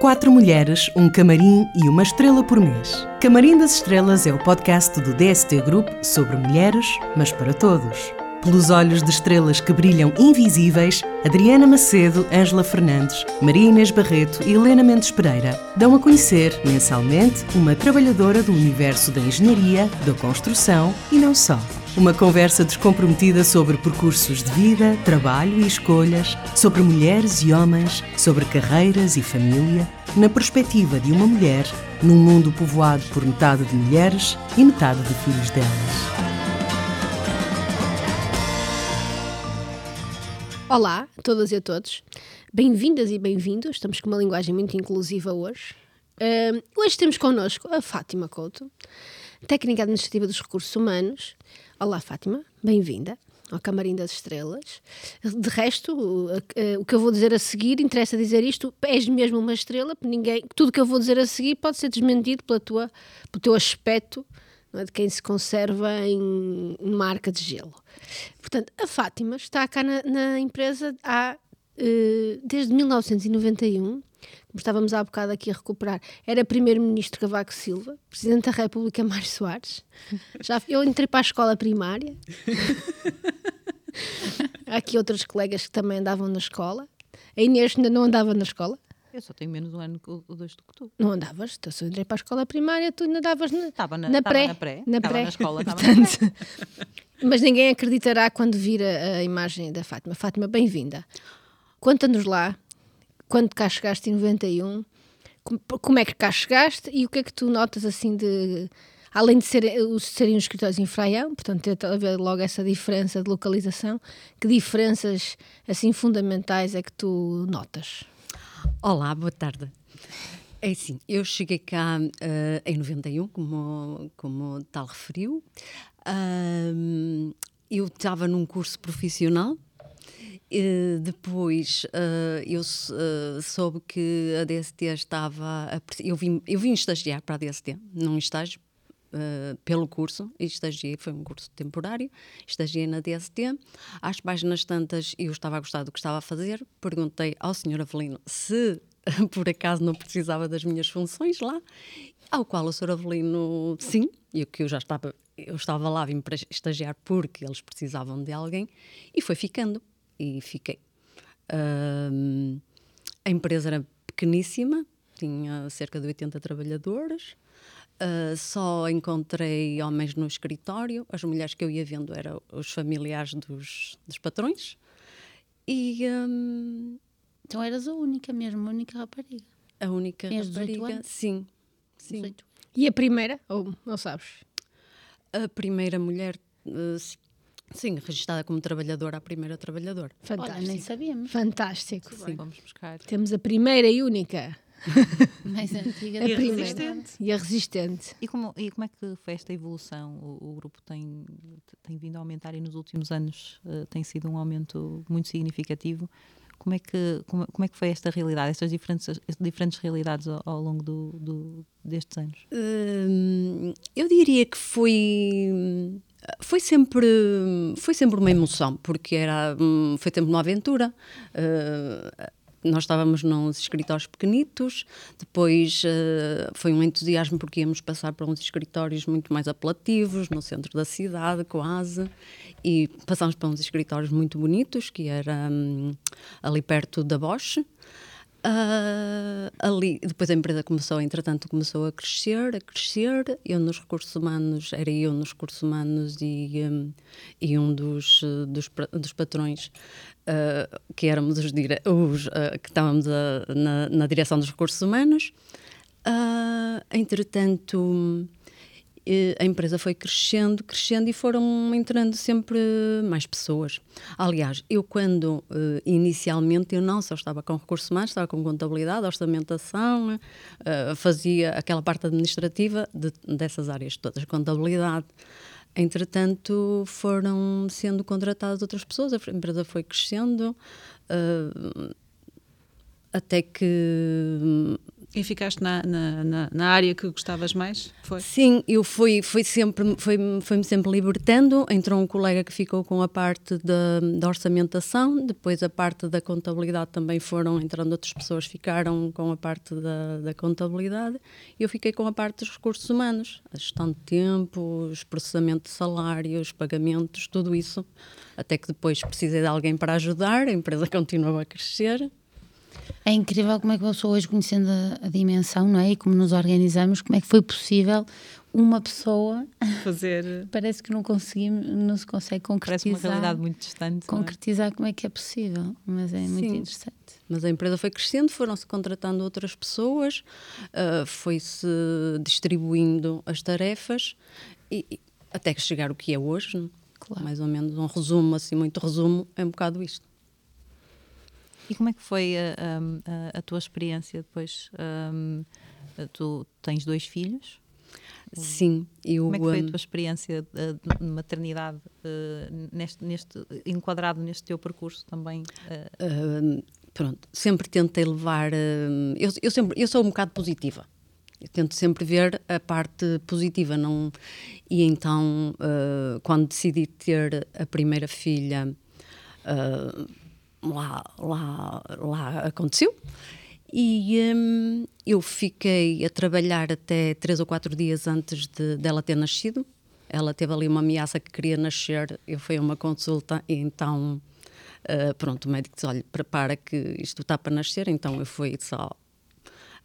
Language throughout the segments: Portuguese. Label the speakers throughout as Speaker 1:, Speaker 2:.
Speaker 1: Quatro mulheres, um camarim e uma estrela por mês. Camarim das Estrelas é o podcast do DST Group sobre mulheres, mas para todos. Pelos olhos de estrelas que brilham invisíveis, Adriana Macedo, Ângela Fernandes, Maria Inês Barreto e Helena Mendes Pereira dão a conhecer, mensalmente, uma trabalhadora do universo da engenharia, da construção e não só. Uma conversa descomprometida sobre percursos de vida, trabalho e escolhas, sobre mulheres e homens, sobre carreiras e família, na perspectiva de uma mulher num mundo povoado por metade de mulheres e metade de filhos delas.
Speaker 2: Olá a todas e a todos, bem-vindas e bem-vindos. Estamos com uma linguagem muito inclusiva hoje. Uh, hoje temos connosco a Fátima Couto, técnica administrativa dos recursos humanos. Olá, Fátima, bem-vinda ao Camarim das Estrelas. De resto, o, que eu vou dizer a seguir, interessa dizer isto, és mesmo uma estrela, ninguém, tudo que eu vou dizer a seguir pode ser desmentido pela tua, pelo teu aspecto é? de quem se conserva em marca de gelo. Portanto, a Fátima está cá na, na empresa há, uh, desde 1991, como estávamos há bocado aqui a recuperar, era Primeiro-Ministro Cavaco Silva, Presidente da República Mário Soares. Já, eu entrei para a escola primária. Há aqui outros colegas que também andavam na escola. A Inês ainda não andava na escola.
Speaker 3: Eu só tenho menos um ano ou dois do que tu.
Speaker 2: Não andavas? Então, se eu entrei para a escola primária, tu ainda andavas na,
Speaker 3: estava na,
Speaker 2: na,
Speaker 3: pré,
Speaker 2: na
Speaker 3: pré.
Speaker 2: Na
Speaker 3: estava
Speaker 2: pré.
Speaker 3: na escola,
Speaker 2: Portanto,
Speaker 3: na pré.
Speaker 2: Mas ninguém acreditará quando vir a, a imagem da Fátima. Fátima, bem-vinda. Conta-nos lá, quando cá chegaste em 91, como, é que cá chegaste e o que é que tu notas assim de além de ser, serem os escritórios em Fraião, portanto ter a ver logo essa diferença de localização, que diferenças assim fundamentais é que tu notas?
Speaker 4: Olá, boa tarde. É assim, eu cheguei cá uh, em 91, como, como tal referiu. Uh, eu estava num curso profissional. Uh, depois eu soube que a DST estava. A, eu, vim, eu vim estagiar para a DST, num estágio, Uh, pelo curso e estagiei, foi um curso temporário, estagiei na DST. Às páginas tantas eu estava a gostar do que estava a fazer, perguntei ao Sr. Avelino se por acaso não precisava das minhas funções lá, ao qual o Sr. Avelino, sim, e que eu já estava, eu estava lá, vim para estagiar porque eles precisavam de alguém, e foi ficando, e fiquei. Uh, a empresa era pequeníssima, tinha cerca de 80 trabalhadores, Uh, só encontrei homens no escritório, as mulheres que eu ia vendo eram os familiares dos, dos patrões. E. Um,
Speaker 5: então eras a única mesmo, a única rapariga.
Speaker 4: A única
Speaker 5: Tinhas
Speaker 4: rapariga,
Speaker 5: anos?
Speaker 4: sim. sim.
Speaker 5: 18.
Speaker 2: E a primeira? Ou não sabes?
Speaker 4: A primeira mulher, uh, sim, registada como trabalhadora, a primeira trabalhadora.
Speaker 2: Fantástico.
Speaker 5: Olha, nem sabíamos.
Speaker 2: Fantástico.
Speaker 3: Sim, vamos buscar.
Speaker 2: Temos a primeira e única.
Speaker 5: Mais antiga.
Speaker 2: A
Speaker 3: E a
Speaker 2: primeira.
Speaker 3: resistente.
Speaker 2: E a resistente.
Speaker 3: E como, e como é que foi esta evolução? O, o grupo tem, tem vindo a aumentar e nos últimos anos uh, tem sido um aumento muito significativo. Como é que, como, como é que foi esta realidade, estas diferentes, diferentes realidades ao, ao longo do, do, destes anos?
Speaker 4: Uh, eu diria que foi foi sempre foi sempre uma emoção porque era foi sempre uma aventura uh, nós estávamos nos escritórios pequenitos, depois uh, foi um entusiasmo porque íamos passar para uns escritórios muito mais apelativos, no centro da cidade, quase, e passámos para uns escritórios muito bonitos, que era um, ali perto da Bosch. Uh, ali, depois a empresa começou, entretanto, começou a crescer, a crescer. Eu nos recursos humanos, era eu nos recursos humanos e, um, e um dos, dos, dos patrões uh, que éramos os, os uh, que estávamos na, na, direção dos recursos humanos. entretanto, a empresa foi crescendo, crescendo e foram entrando sempre mais pessoas. Aliás, eu quando uh, inicialmente eu não só estava com recursos humanos, estava com contabilidade, orçamentação, uh, fazia aquela parte administrativa de, dessas áreas todas, contabilidade. Entretanto, foram sendo contratadas outras pessoas, a empresa foi crescendo, uh, até que
Speaker 6: E ficaste na, na, na, na área que gostavas mais? Foi?
Speaker 4: Sim, eu fui, fui sempre, foi-me foi sempre libertando. Entrou um colega que ficou com a parte da, da orçamentação, depois a parte da contabilidade também foram entrando outras pessoas, ficaram com a parte da, da contabilidade. Eu fiquei com a parte dos recursos humanos, a gestão de tempo, os processamento de salários, pagamentos, tudo isso. Até que depois precisei de alguém para ajudar, a empresa continuou a crescer
Speaker 5: é incrível como é que eu sou hoje conhecendo a, a, dimensão, não é? E como nos organizamos, como é que foi possível uma pessoa
Speaker 6: fazer.
Speaker 5: Parece que não conseguimos, não se consegue concretizar.
Speaker 3: Parece uma realidade muito distante.
Speaker 5: É? Concretizar é? como é que é possível, mas é Sim. muito interessante.
Speaker 4: Mas a empresa foi crescendo, foram-se contratando outras pessoas, uh, foi-se distribuindo as tarefas e, e, até que chegar o que é hoje, é? claro. mais ou menos um resumo, assim, muito resumo, é um bocado isto.
Speaker 3: E como é que foi a, a, a tua experiência depois? Um, tu tens dois filhos?
Speaker 4: Sim, eu.
Speaker 3: Como é que foi a tua experiência de maternidade uh, neste, neste, enquadrado neste teu percurso também?
Speaker 4: Uh, pronto, sempre tentei levar. Uh, eu, eu, sempre, eu sou um bocado positiva. Eu tento sempre ver a parte positiva, não. E então, quando decidi ter a primeira filha lá, lá, lá aconteceu. E hum, eu fiquei a trabalhar até três ou quatro dias antes de, dela ter nascido. Ela teve ali uma ameaça que queria nascer. Eu fui a uma consulta e então, uh, pronto, o médico disse: Olha, prepara que isto está para nascer. Então eu fui só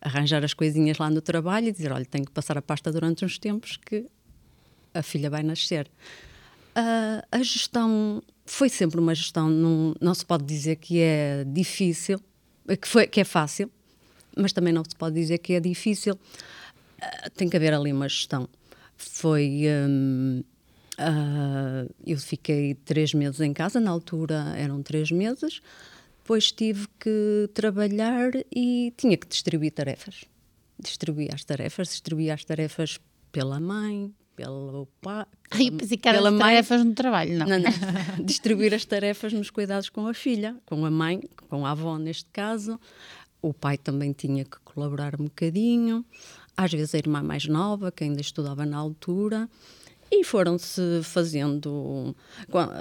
Speaker 4: arranjar as coisinhas lá no trabalho e dizer: Olha, tenho que passar a pasta durante uns tempos que a filha vai nascer. Uh, a gestão foi sempre uma gestão, não, não se pode dizer que é difícil, que, foi, que é fácil, mas também não se pode dizer que é difícil. Uh, tem que haver ali uma gestão. Foi. Um, uh, ah, eu fiquei três meses em casa, na altura eram três meses, depois tive que trabalhar e tinha que distribuir tarefas. Distribuir as tarefas, distribuir as tarefas pela mãe, pelo pai.
Speaker 5: Ai, que pela mãe, tarefas no trabalho, não. não,
Speaker 4: não. Distribuir as tarefas nos cuidados com a filha, com a mãe, com a avó neste caso. O pai também tinha que colaborar um bocadinho. Às vezes a irmã mais nova, que ainda estudava na altura. E foram-se fazendo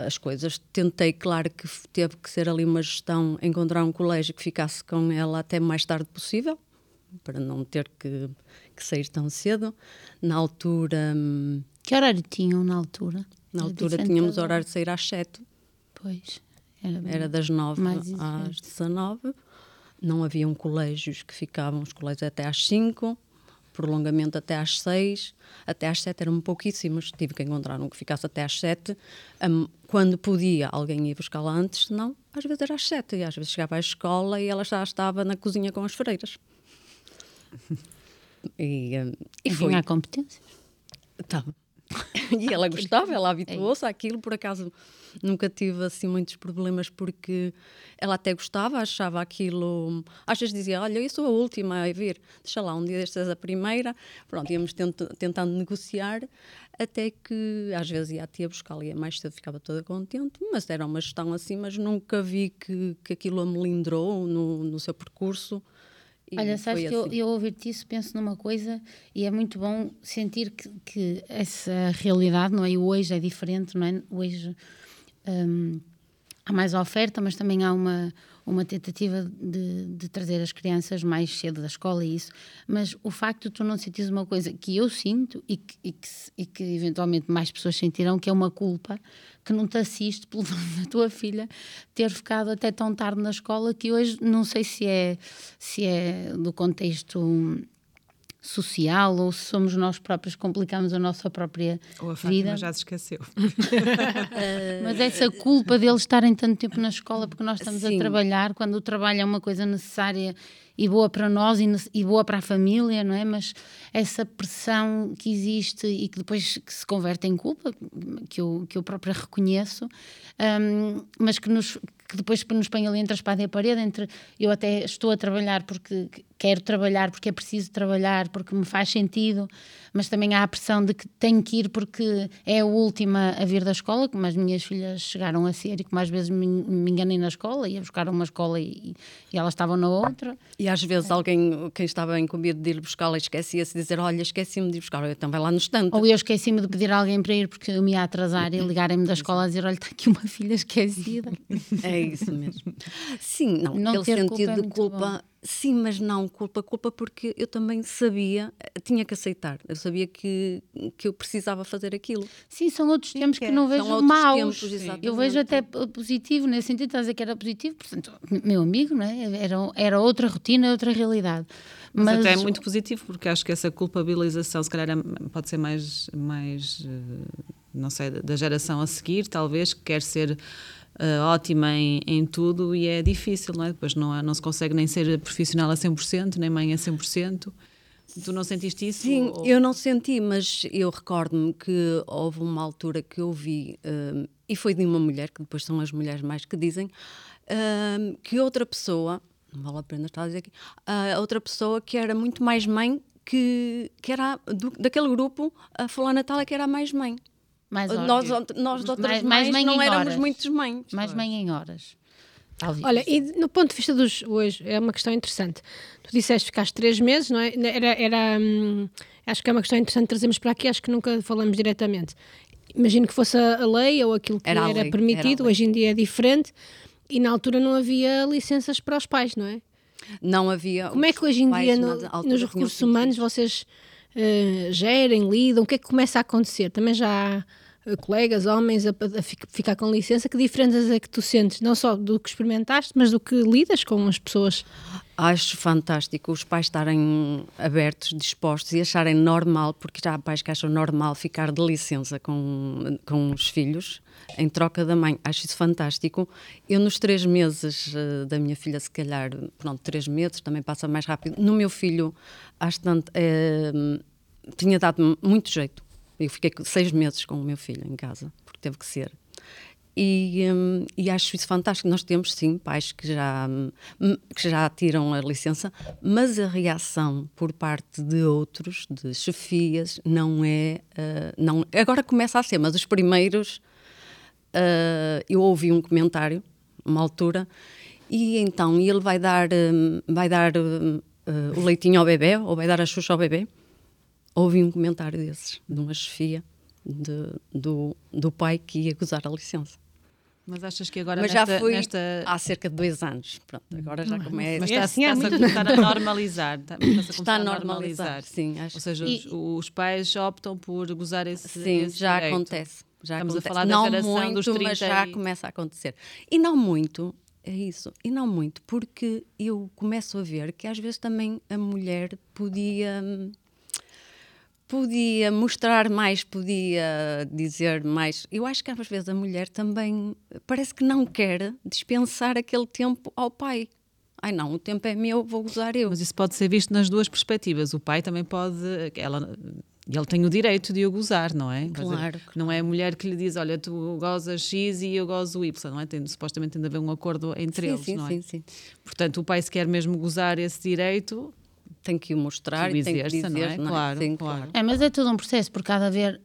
Speaker 4: as coisas. Tentei, claro que teve que ser ali uma gestão, encontrar um colégio que ficasse com ela até mais tarde possível, para não ter que, que sair tão cedo. Na altura. Hum,
Speaker 5: que horário tinham na altura?
Speaker 4: Na altura tínhamos horário de sair às 7.
Speaker 5: Pois.
Speaker 4: Era, era das 9 às 19. Não haviam colégios que ficavam, os colégios até às 5, prolongamento até às 6, até às 7 eram pouquíssimos. Tive que encontrar um que ficasse até às 7. Um, quando podia, alguém ia buscar lá antes, senão, às vezes era às 7. E às vezes chegava à escola e ela já estava na cozinha com as freiras.
Speaker 5: E, e foi. a competências.
Speaker 4: Tá. e ela gostava, ela habituou-se àquilo, por acaso nunca tive assim muitos problemas porque ela até gostava, achava aquilo, às vezes dizia, olha, eu sou a última a vir, deixa lá, um dia destes a primeira, pronto, íamos tent tentando negociar, até que às vezes ia a tia buscar ia mais cedo, ficava toda contente, mas era uma gestão assim, mas nunca vi que, que aquilo a melindrou no, no seu percurso,
Speaker 5: Olha, sabes que assim. eu, eu ouvir-te isso penso numa coisa e é muito bom sentir que, que essa realidade, não é? E hoje é diferente, não é? Hoje hum, há mais oferta, mas também há uma, uma tentativa de, de, trazer as crianças mais cedo da escola e isso. Mas o facto de tu não sentires uma coisa que eu sinto e que, e que, e que eventualmente mais pessoas sentirão, que é uma culpa, que não te assiste pelo da tua filha ter ficado até tão tarde na escola, que hoje não sei se é, se é do contexto social ou se somos nós próprios que complicamos a nossa própria
Speaker 6: ou a
Speaker 5: vida.
Speaker 6: já se esqueceu.
Speaker 5: Mas essa culpa deles estarem tanto tempo na escola porque nós estamos Sim. a trabalhar, quando o trabalho é uma coisa necessária e boa para nós e, e, boa para a família, não é? Mas essa pressão que existe e que depois que se converte em culpa, que eu, que eu própria reconheço, um, mas que nos que depois nos põe ali entre a espada e a parede, entre eu até estou a trabalhar porque quero trabalhar, porque é preciso trabalhar, porque me faz sentido, mas também há a pressão de que tenho que ir porque é a última a vir da escola, como as minhas filhas chegaram a ser e como às vezes me, me enganei na escola, ia buscar uma escola e, e elas estavam na outra.
Speaker 4: E às vezes é. alguém, quem estava incumbido de ir buscá-la, esquecia-se de dizer: Olha, esqueci-me de ir buscar, então vai lá no estante.
Speaker 5: Ou eu esqueci-me de pedir a alguém para ir porque eu me ia atrasar e ligarem-me da escola a dizer: Olha, está aqui uma filha esquecida.
Speaker 4: É isso mesmo. Sim, não, não aquele sentido culpa é de culpa. Sim, mas não culpa, culpa porque eu também sabia, tinha que aceitar, eu sabia que, que eu precisava fazer aquilo.
Speaker 5: Sim, são outros tempos que, que não vejo maus. Tempos, eu vejo até positivo, nesse sentido, estás a dizer que era positivo, portanto, meu amigo, não é? era, era outra rotina, outra realidade.
Speaker 6: Mas, mas até é muito positivo, porque acho que essa culpabilização, se calhar, é, pode ser mais, mais eh, não sei, da geração a seguir, talvez, que quer ser uh, ótima em, em, tudo e é difícil, não é? Depois não, não se consegue nem ser profissional a 100%, nem mãe a 100%. Tu não sentiste isso?
Speaker 4: Sim, ou... eu não senti, mas eu recordo-me que houve uma altura que eu vi, uh, e foi de uma mulher, que depois são as mulheres mais que dizem, uh, que outra pessoa, não vale a pena estar a dizer aqui, uh, outra pessoa que era muito mais mãe, que, que era do, daquele grupo, a fulana tal é que era mais mãe. Mais horas. Nós, nós de outras mais, mais mães não éramos horas. muitos mães.
Speaker 5: Mais mãe em horas.
Speaker 2: Talvez. Olha, e no ponto de vista dos hoje, é uma questão interessante. Tu disseste que ficaste três meses, não é? Era, era hum, acho que é uma questão interessante trazermos para aqui, acho que nunca falamos diretamente. Imagino que fosse a lei ou aquilo que era, era permitido, era hoje em dia é diferente, e na altura não havia licenças para os pais, não é?
Speaker 4: Não havia.
Speaker 2: Como é que hoje em dia no, nos recursos humanos vocês uh, gerem, lidam? O que é que começa a acontecer? Também já há colegas, homens, a, a, ficar com licença, que diferenças é que tu sentes, não só do que experimentaste, mas do que lidas com as pessoas?
Speaker 4: Acho fantástico os pais estarem abertos, dispostos e acharem normal, porque já há pais que acham normal ficar de licença com, com os filhos em troca da mãe. Acho isso fantástico. Eu, nos três meses uh, da minha filha, se calhar, pronto, três meses, também passa mais rápido. No meu filho, acho tanto, uh, tinha dado muito jeito eu fiquei seis meses com o meu filho em casa, porque teve que ser. E, um, e, acho isso fantástico. Nós temos, sim, pais que já, hum, que já tiram a licença, mas a reação por parte de outros, de chefias, não é. Uh, não, agora começa a ser, mas os primeiros. Uh, eu ouvi um comentário, uma altura, e então ele vai dar, um, vai dar uh, o leitinho ao bebê, ou vai dar a xuxa ao bebê ouvi um comentário desses, de uma chefia de, do, do pai que ia gozar a licença.
Speaker 6: Mas achas que agora
Speaker 4: Mas
Speaker 6: nesta,
Speaker 4: já foi
Speaker 6: nesta...
Speaker 4: há cerca de dois anos. Pronto, agora já começa.
Speaker 6: Mas está, está, está, a começar a normalizar. Está, está a normalizar.
Speaker 4: Sim,
Speaker 6: acho. Ou seja, e... os, os, pais optam por gozar esse
Speaker 4: Sim,
Speaker 6: esse
Speaker 4: já
Speaker 6: direito.
Speaker 4: acontece. Já
Speaker 6: Estamos
Speaker 4: acontece.
Speaker 6: a falar da
Speaker 4: não
Speaker 6: geração
Speaker 4: muito,
Speaker 6: dos 30
Speaker 4: mas já
Speaker 6: e...
Speaker 4: começa a acontecer. E não muito, é isso. E não muito, porque eu começo a ver que às vezes também a mulher podia hum, podia mostrar mais, podia dizer mais. Eu acho que às vezes a mulher também parece que não quer dispensar aquele tempo ao pai. Ai não, o tempo é meu, vou usar eu.
Speaker 6: Mas isso pode ser visto nas duas perspectivas. O pai também pode. Ela, ele tem o direito de o gozar, não é?
Speaker 4: Claro.
Speaker 6: Dizer, não é a mulher que lhe diz, olha, tu gozas X e eu gozo Y, não é? Tem, supostamente tem de haver um acordo entre
Speaker 4: sim,
Speaker 6: eles,
Speaker 4: sim,
Speaker 6: não é?
Speaker 4: Sim, sim.
Speaker 6: Portanto, o pai se quer mesmo gozar esse direito,
Speaker 4: tem que o mostrar e tem que dizer, não é?
Speaker 6: Não é? Claro, Sim, claro.
Speaker 5: É, mas é todo um processo, porque há de haver,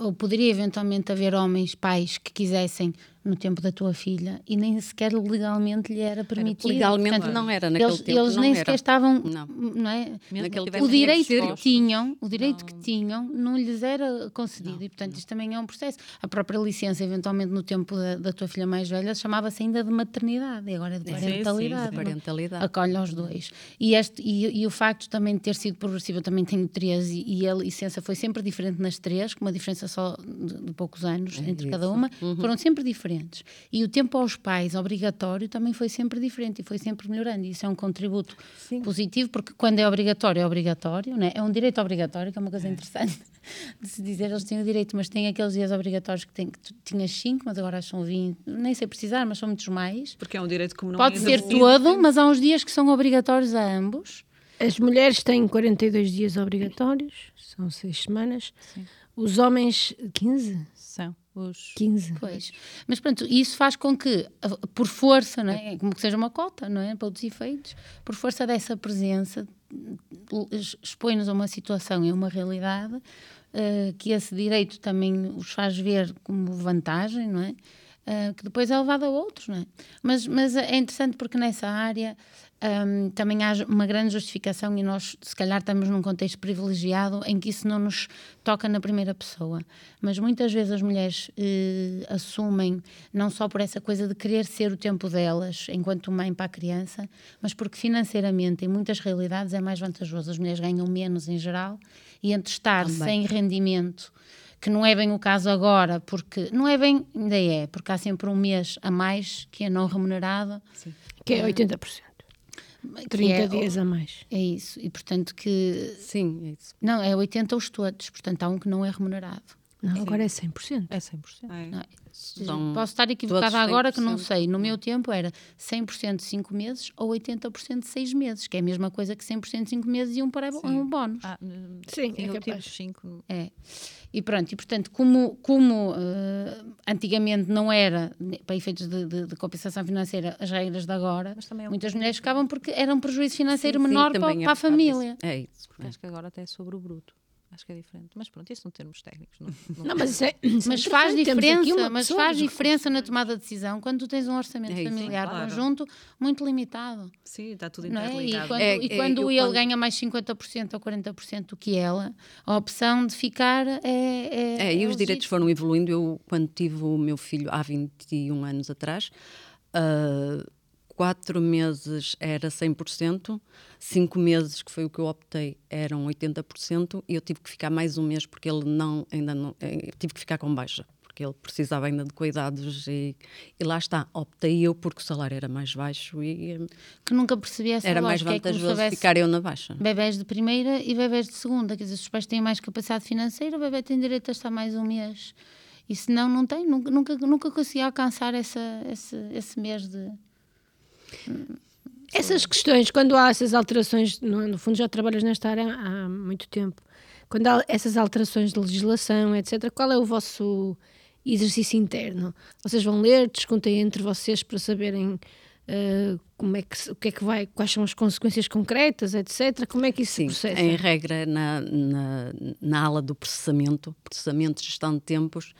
Speaker 5: ou poderia eventualmente haver homens, pais que quisessem no tempo da tua filha e nem sequer legalmente lhe era permitido.
Speaker 4: Legalmente Portanto, não era naquele
Speaker 5: eles,
Speaker 4: tempo.
Speaker 5: Eles nem
Speaker 4: era.
Speaker 5: sequer estavam, não, não é? o direito que, que tinham, o direito não. que tinham, não lhes era concedido não, e portanto isto também é um processo. A própria licença, eventualmente no tempo da, da tua filha mais velha, chamava-se ainda de maternidade e agora é de parentalidade. Sim, sim,
Speaker 4: de parentalidade.
Speaker 5: Acolhe aos dois. E, este, e, e, o facto também de ter sido progressivo, eu também tenho três e, e, a licença foi sempre diferente nas três, com uma diferença só de, de poucos anos é entre isso. cada uma, uhum. foram sempre diferentes. E o tempo aos pais obrigatório também foi sempre diferente e foi sempre melhorando. Isso é um contributo Sim. positivo, porque quando é obrigatório, é obrigatório, né? é um direito obrigatório, que é uma coisa é. interessante de se dizer. Eles têm o direito, mas têm aqueles dias obrigatórios que, tem, que tu tinhas 5, mas agora são 20, nem sei precisar, mas são muitos mais.
Speaker 6: Porque é um direito como não
Speaker 5: Pode
Speaker 6: é
Speaker 5: ser todo, mas há uns dias que são obrigatórios a ambos.
Speaker 2: As mulheres têm 42 dias obrigatórios, são 6 semanas. Sim. Os homens, 15?
Speaker 6: São.
Speaker 3: Os...
Speaker 2: 15.
Speaker 5: Pois. Mas pronto, isso faz com que, por força, não é? como que seja uma cota, não é? Para outros efeitos, por força dessa presença, expõe-nos a uma situação e a uma realidade uh, que esse direito também os faz ver como vantagem, não é? Uh, que depois é levado a outros, não é? Mas, mas é interessante porque nessa área um, também há uma grande justificação e nós, se calhar, estamos num contexto privilegiado em que isso não nos toca na primeira pessoa. Mas muitas vezes as mulheres eh, assumem, não só por essa coisa de querer ser o tempo delas enquanto mãe para a criança, mas porque financeiramente, em muitas realidades, é mais vantajoso. As mulheres ganham menos em geral e entre estar também. sem rendimento que não é bem o caso agora, porque não é bem, ainda é, porque há sempre um mês a mais que é não remunerado.
Speaker 2: Sim. Que é 80%. 30 é, dias a mais.
Speaker 5: É isso. E portanto que.
Speaker 4: Sim, é isso.
Speaker 5: Não, é 80 os todos. Portanto, há um que não é remunerado.
Speaker 2: Não, agora é 100%.
Speaker 3: É 100%. É.
Speaker 5: Não, é. Posso estar equivocada agora que não sei. No meu tempo era 100% de 5 meses ou 80% de 6 meses, que é a mesma coisa que 100% de 5 meses e um para um bónus. Ah,
Speaker 2: sim, é capaz.
Speaker 5: 5. É. E pronto, e portanto, como, como uh, antigamente não era, para efeitos de, de, de, compensação financeira, as regras de agora, é muitas mulheres ficavam porque era um prejuízo financeiro sim, menor sim, para, para a família.
Speaker 3: É isso. Porque acho que agora até é sobre o bruto. Acho que é diferente. Mas pronto, isso são termos técnicos. Não,
Speaker 2: não, não mas isso é, isso
Speaker 5: mas faz diferença, mas faz diferença na tomada de decisão quando tu tens um orçamento é familiar claro. conjunto muito limitado.
Speaker 6: Sim, está tudo interligado.
Speaker 5: É? E quando, é, e quando ele quando... ganha mais 50% ou 40% do que ela, a opção de ficar é. É,
Speaker 4: é e os direitos foram evoluindo. Eu, quando tive o meu filho há 21 anos atrás, uh, quatro meses era 100%, cinco meses, que foi o que eu optei, eram 80%, e eu tive que ficar mais um mês porque ele não, ainda não, eh, tive que ficar com baixa, porque ele precisava ainda de cuidados e, e lá está, optei eu porque o salário era mais baixo e...
Speaker 5: Que nunca percebi essa
Speaker 4: Era mais vantajoso é ficar eu na baixa.
Speaker 5: Bebés de primeira e bebés de segunda, quer dizer, se os pais têm mais capacidade financeira, o bebê tem direito a estar mais um mês. E se não, não tem, nunca, nunca, nunca consegui alcançar essa, esse, esse mês de
Speaker 2: essas questões, quando há essas alterações, no, fundo já trabalhas nesta área há muito tempo, quando há essas alterações de legislação, etc., qual é o vosso exercício interno? Vocês vão ler, discutem entre vocês para saberem uh, como é que, o que é que vai, quais são as consequências concretas, etc. Como é que isso
Speaker 4: Sim,
Speaker 2: se processa?
Speaker 4: Em regra, na, na, na ala do processamento, processamento, gestão de tempos,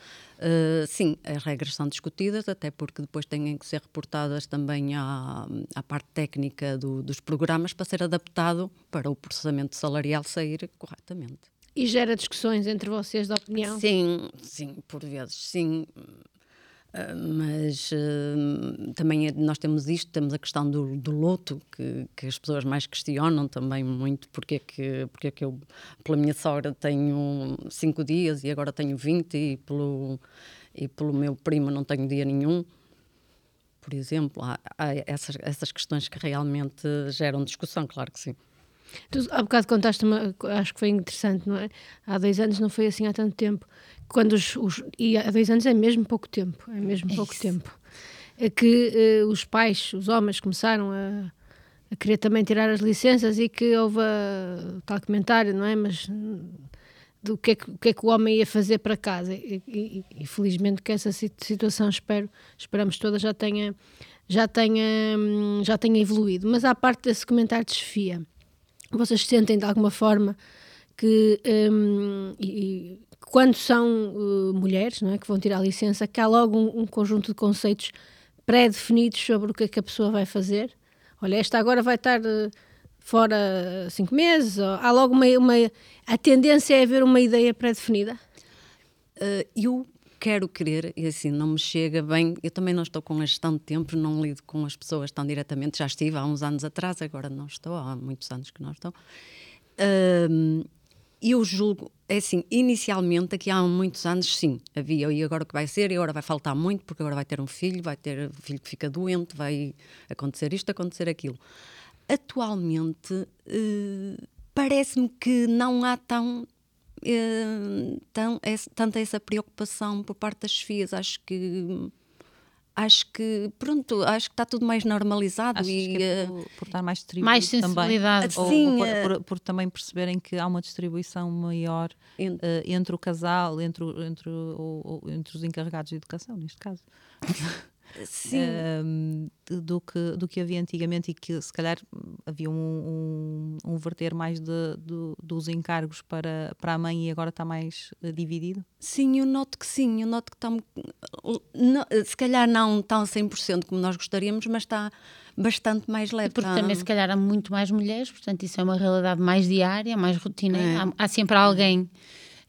Speaker 4: Uh, sim, as regras são discutidas, até porque depois têm que ser reportadas também à, à parte técnica do, dos programas para ser adaptado para o processamento salarial sair corretamente.
Speaker 2: E gera discussões entre vocês de opinião?
Speaker 4: Sim, sim, por vezes, sim. Mas uh, também é, nós temos isto, temos a questão do, do luto, que, que, as pessoas mais questionam também muito, porque é, que, porque é que eu, pela minha sogra, tenho cinco dias e agora tenho 20 e pelo, e pelo meu primo não tenho dia nenhum. Por exemplo, há, há essas, essas questões que realmente geram discussão, claro que sim.
Speaker 2: Tu, há bocado contaste, uma, acho que foi interessante, não é? Há dois anos, não foi assim há tanto tempo, quando os, os, e há dois anos é mesmo pouco tempo, é mesmo é pouco isso. tempo, é que uh, os pais, os homens começaram a, a, querer também tirar as licenças e que houve a, tal comentário, não é? Mas do que é que, o que é que o homem ia fazer para casa e, e, e felizmente que essa situação espero esperamos todas já tenha já tenha já tenha evoluído mas à parte desse comentário de Sofia vocês sentem de alguma forma que um, e, quando são uh, mulheres não é, que vão tirar a licença, que há logo um, um conjunto de conceitos pré-definidos sobre o que é que a pessoa vai fazer. Olha, esta agora vai estar uh, fora cinco meses. Ou, há logo uma, uma, A tendência é haver uma ideia pré-definida?
Speaker 4: Uh, eu quero querer, e assim, não me chega bem. Eu também não estou com a gestão de tempo, não lido com as pessoas tão diretamente. Já estive há uns anos atrás, agora não estou, há muitos anos que não estou. Uh, eu julgo, é assim, inicialmente, aqui há muitos anos, sim, havia, e agora o que vai ser, e agora vai faltar muito, porque agora vai ter um filho, vai ter um filho que fica doente, vai acontecer isto, acontecer aquilo. Atualmente, eh, parece-me que não há tão, eh, tão tanta essa preocupação por parte das filhas. Acho que acho que pronto, acho que está tudo mais normalizado
Speaker 3: Acho
Speaker 4: e
Speaker 3: que é
Speaker 4: uh,
Speaker 3: por, por estar mais distribuído
Speaker 5: Mais sensibilidade.
Speaker 3: também.
Speaker 4: Sim,
Speaker 3: ou, por,
Speaker 4: eh,
Speaker 3: por, por também perceberem que há uma distribuição maior
Speaker 4: ent-
Speaker 3: eh, entre o casal, entre, entre, o- o- entre os encarregados de educação, neste caso.
Speaker 4: Sim,
Speaker 3: de- do, que, do que havia antigamente e que se calhar havia um, um, um verter mais de, do- dos encargos para, para a mãe e agora está mais eh, dividido?
Speaker 4: sim, eu noto que sim, eu noto que está não- se calhar não tão 100% como nós gostaríamos, mas está bastante mais leve.
Speaker 5: Porque
Speaker 4: está-
Speaker 5: também, se calhar, há muito mais mulheres, portanto, isso é uma realidade mais diária, mais rotina.
Speaker 4: É.
Speaker 5: Há, há sempre alguém,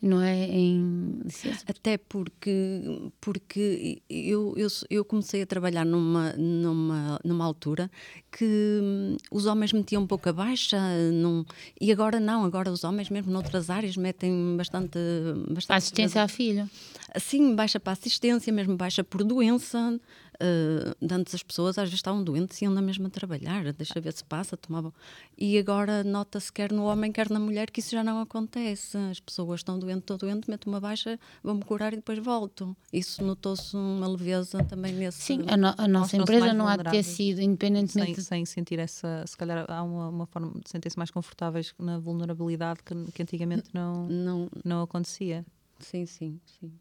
Speaker 5: não é? Em licença.
Speaker 4: Até porque, porque eu, eu, eu comecei a trabalhar numa, numa, numa altura que hum, os homens metiam pouca baixa num, e agora não, agora os homens mesmo noutras áreas metem bastante... bastante
Speaker 5: assistência à filha.
Speaker 4: Sim, baixa para assistência, mesmo baixa por doença. Uh, de antes as pessoas às vezes estavam doentes e iam na mesma trabalhar, deixa ver se passa, tomavam. E agora nota-se quer no homem, quer na mulher que isso já não acontece. As pessoas estão doentes, estou doente, meto uma baixa, vou-me curar e depois volto. Isso notou-se uma leveza também nesse.
Speaker 5: Sim, a, no- a nossa empresa não há de ter sido,
Speaker 3: Sem,
Speaker 5: independentemente.
Speaker 3: sem sentir essa. Se calhar há uma, uma forma de sentir-se mais confortáveis na vulnerabilidade que, que antigamente não,
Speaker 4: Não,
Speaker 3: não acontecia.
Speaker 4: sim, sim, sim.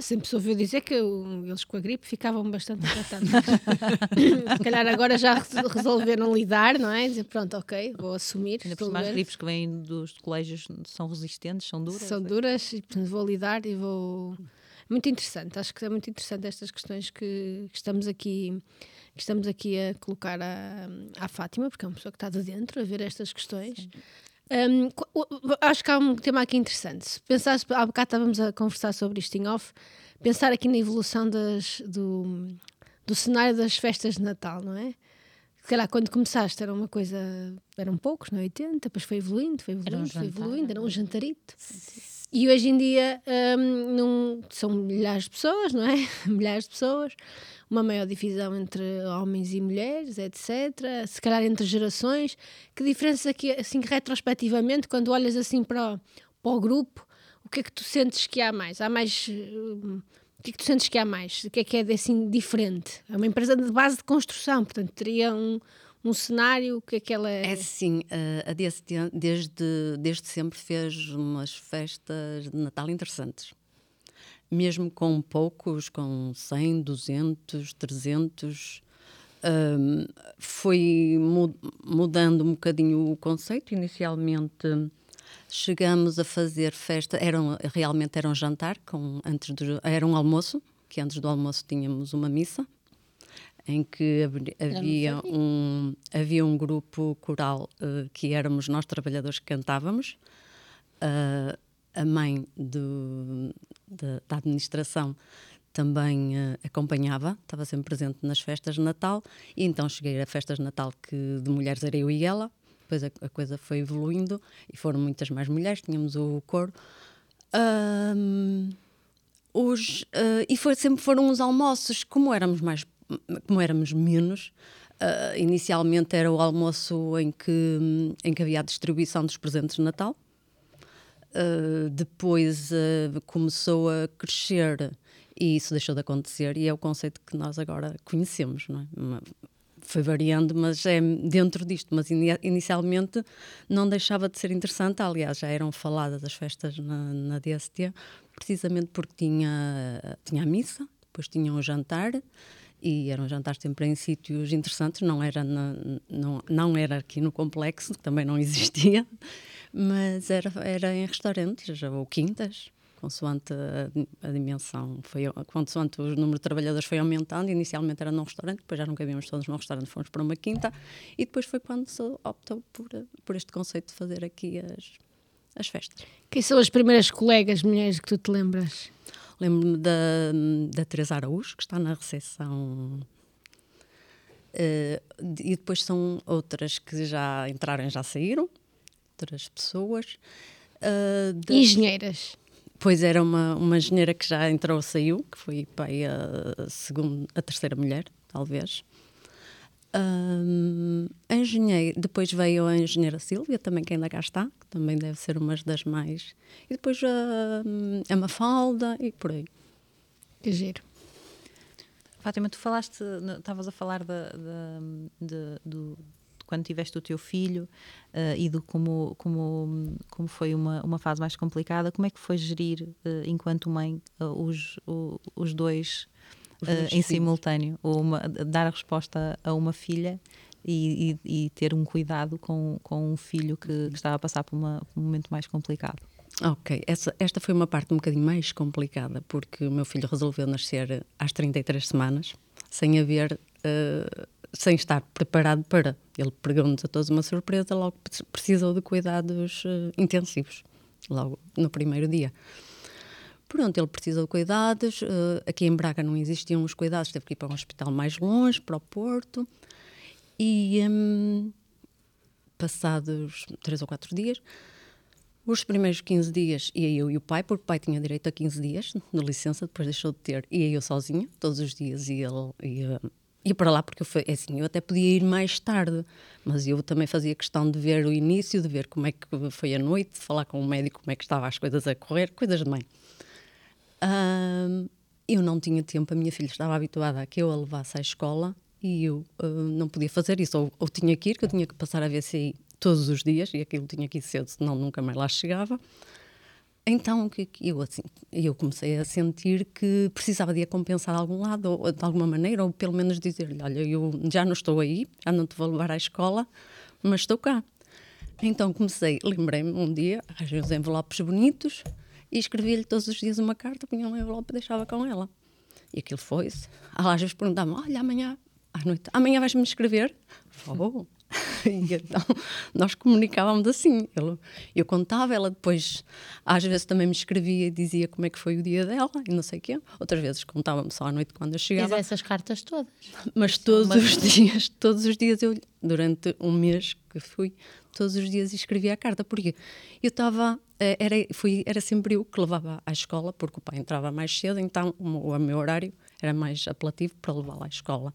Speaker 2: Sempre se ouviu dizer que eles com a gripe ficavam bastante tratados. se calhar agora já res- resolveram lidar, não é? Dizer, pronto, ok, vou assumir.
Speaker 3: Ainda por
Speaker 2: doente,
Speaker 3: gripes que vêm dos colégios são resistentes, são duras.
Speaker 2: São duras e portanto vou lidar e vou. Muito interessante, acho que é muito interessante estas questões que, que estamos aqui que estamos aqui a colocar à, à Fátima, porque é uma pessoa que está de dentro a ver estas questões. Um, acho que há um tema aqui interessante. Se pensasse, há bocado estávamos a conversar sobre isto em off, pensar aqui na evolução das, do, do cenário das festas de Natal, não é? Se calhar quando começaste era uma coisa, eram poucos, não é? 80, depois foi evoluindo, foi
Speaker 5: Era um
Speaker 2: evoluindo, foi
Speaker 5: jantar.
Speaker 2: evoluindo, era um jantarito. E hoje em dia não- são milhares de pessoas, não é? milhares de pessoas, uma maior divisão entre homens e mulheres, etc. Se calhar entre gerações. Que diferença aqui, assim, retrospectivamente, quando olhas assim para o, para o grupo, o que é que tu sentes que há mais? Há mais. hum, o que é que tu sentes que há mais? O que é que é assim diferente? É uma empresa de base de construção, portanto teria um, um cenário, que é que ela é?
Speaker 4: É sim, a a DST desde, desde sempre fez umas festas de Natal interessantes. Mesmo com poucos, com 100, 200, 300, hum, foi mu- mudando um bocadinho o conceito. Inicialmente chegamos a fazer festa, era um- realmente era um jantar, com, antes do, era um almoço, que antes do almoço tínhamos uma missa em que havia um, havia um grupo coral eh, que éramos nós trabalhadores que cantávamos. Ah, a mãe do- da, da administração também eh, acompanhava, estava sempre presente nas festas de Natal, e então cheguei a festas de Natal que de mulheres era eu e ela. Depois a, a coisa foi evoluindo e foram muitas mais mulheres, tínhamos o coro. Ahm, os, eh, e foi, sempre foram uns almoços, como éramos mais, como éramos menos, eh, inicialmente era o almoço em que, em que havia a distribuição dos presentes de Natal. Uh, depois uh, começou a crescer e isso deixou de acontecer e é o conceito que nós agora conhecemos, não é? Uma- Foi variando, mas é dentro disto. Mas ini- inicialmente não deixava de ser interessante. Aliás, já eram faladas as festas na, na DST, precisamente porque tinha, tinha a missa, depois tinha o jantar e eram jantares sempre em sítios interessantes, não era, na- não, não era aqui no complexo, que também não existia, mas era, era em restaurantes ou quintas, consoante a, a dimensão, foi, consoante o número de trabalhadores foi aumentando, inicialmente era num restaurante, depois já não cabíamos todos num restaurante, fomos para uma quinta, e depois foi quando se optou por, por este conceito de fazer aqui as, as festas.
Speaker 2: Quem são as primeiras colegas mulheres que tu te lembras?
Speaker 4: Lembro-me da, da Teresa Araújo, que está na recepção. Eh, e depois são outras que já entraram e já saíram, outras pessoas. Eh, das-
Speaker 2: Engenheiras.
Speaker 4: Pois era uma, uma engenheira que já entrou e saiu, que foi aí a, segunda, a terceira mulher, talvez. Ahm, a engenheira, depois veio a engenheira Sílvia, também que ainda cá está, que também deve ser uma das mais. E depois a, a Mafalda e por aí.
Speaker 2: Que giro.
Speaker 3: Fátima, tu falaste, estavas a falar de, de, de, do, quando tiveste o teu filho uh, e do como, como, como foi uma, uma fase mais complicada, como é que foi gerir, uh, enquanto mãe, uh, os, o, os dois em simultâneo? Ou uma, dar a resposta a uma filha e, e, e, ter um cuidado com, com um filho que, que estava a passar por, uma, por um momento mais complicado?
Speaker 4: Ok, Essa, esta foi uma parte um bocadinho mais complicada, porque o meu filho resolveu nascer às 33 semanas, sem haver, uh, sem estar preparado para. Ele pregou-nos a todos uma surpresa, logo precisou de cuidados uh, intensivos, logo no primeiro dia. Pronto, ele precisou de cuidados, uh, aqui em Braga não existiam os cuidados, teve que ir para um hospital mais longe, para o Porto, e um, passados três ou quatro dias, os primeiros 15 dias ia eu e o pai, porque o pai tinha direito a 15 dias de licença, depois deixou de ter. Ia eu sozinha, todos os dias ia, ia, ia para lá, porque eu, foi, é assim, eu até podia ir mais tarde, mas eu também fazia questão de ver o início, de ver como é que foi a noite, de falar com o médico como é que estavam as coisas a correr, coisas de mãe. Eu não tinha tempo, a minha filha estava habituada a que eu a levasse à escola e eu uh, não podia fazer isso, ou, ou, tinha que ir, que eu tinha que passar a VCI todos os dias e aquilo tinha que ir cedo, senão nunca mais lá chegava. Então eu assim, eu comecei a sentir que precisava de a compensar de algum lado, ou de alguma maneira, ou pelo menos dizer-lhe, olha, eu já não estou aí, já não te vou levar à escola, mas estou cá. Então comecei, lembrei-me um dia, arranjei uns envelopes bonitos e escrevi-lhe todos os dias uma carta, punha um envelope e deixava com ela. E aquilo foi-se. Às vezes perguntava olha, amanhã, à noite, amanhã vais-me escrever? Vou. e então nós comunicávamos assim. Eu, eu contava, ela depois às vezes também me escrevia e dizia como é que foi o dia dela e não sei o quê. Outras vezes contava-me só à noite quando eu chegava.
Speaker 5: Fiz essas cartas todas.
Speaker 4: Mas todos Uma... os dias, todos os dias eu, durante um mês que fui, todos os dias escrevia a carta. Porque eu estava, eh, era, fui, era sempre eu que levava à escola, porque o pai entrava mais cedo, então o meu horário era mais apelativo para levá-la à escola.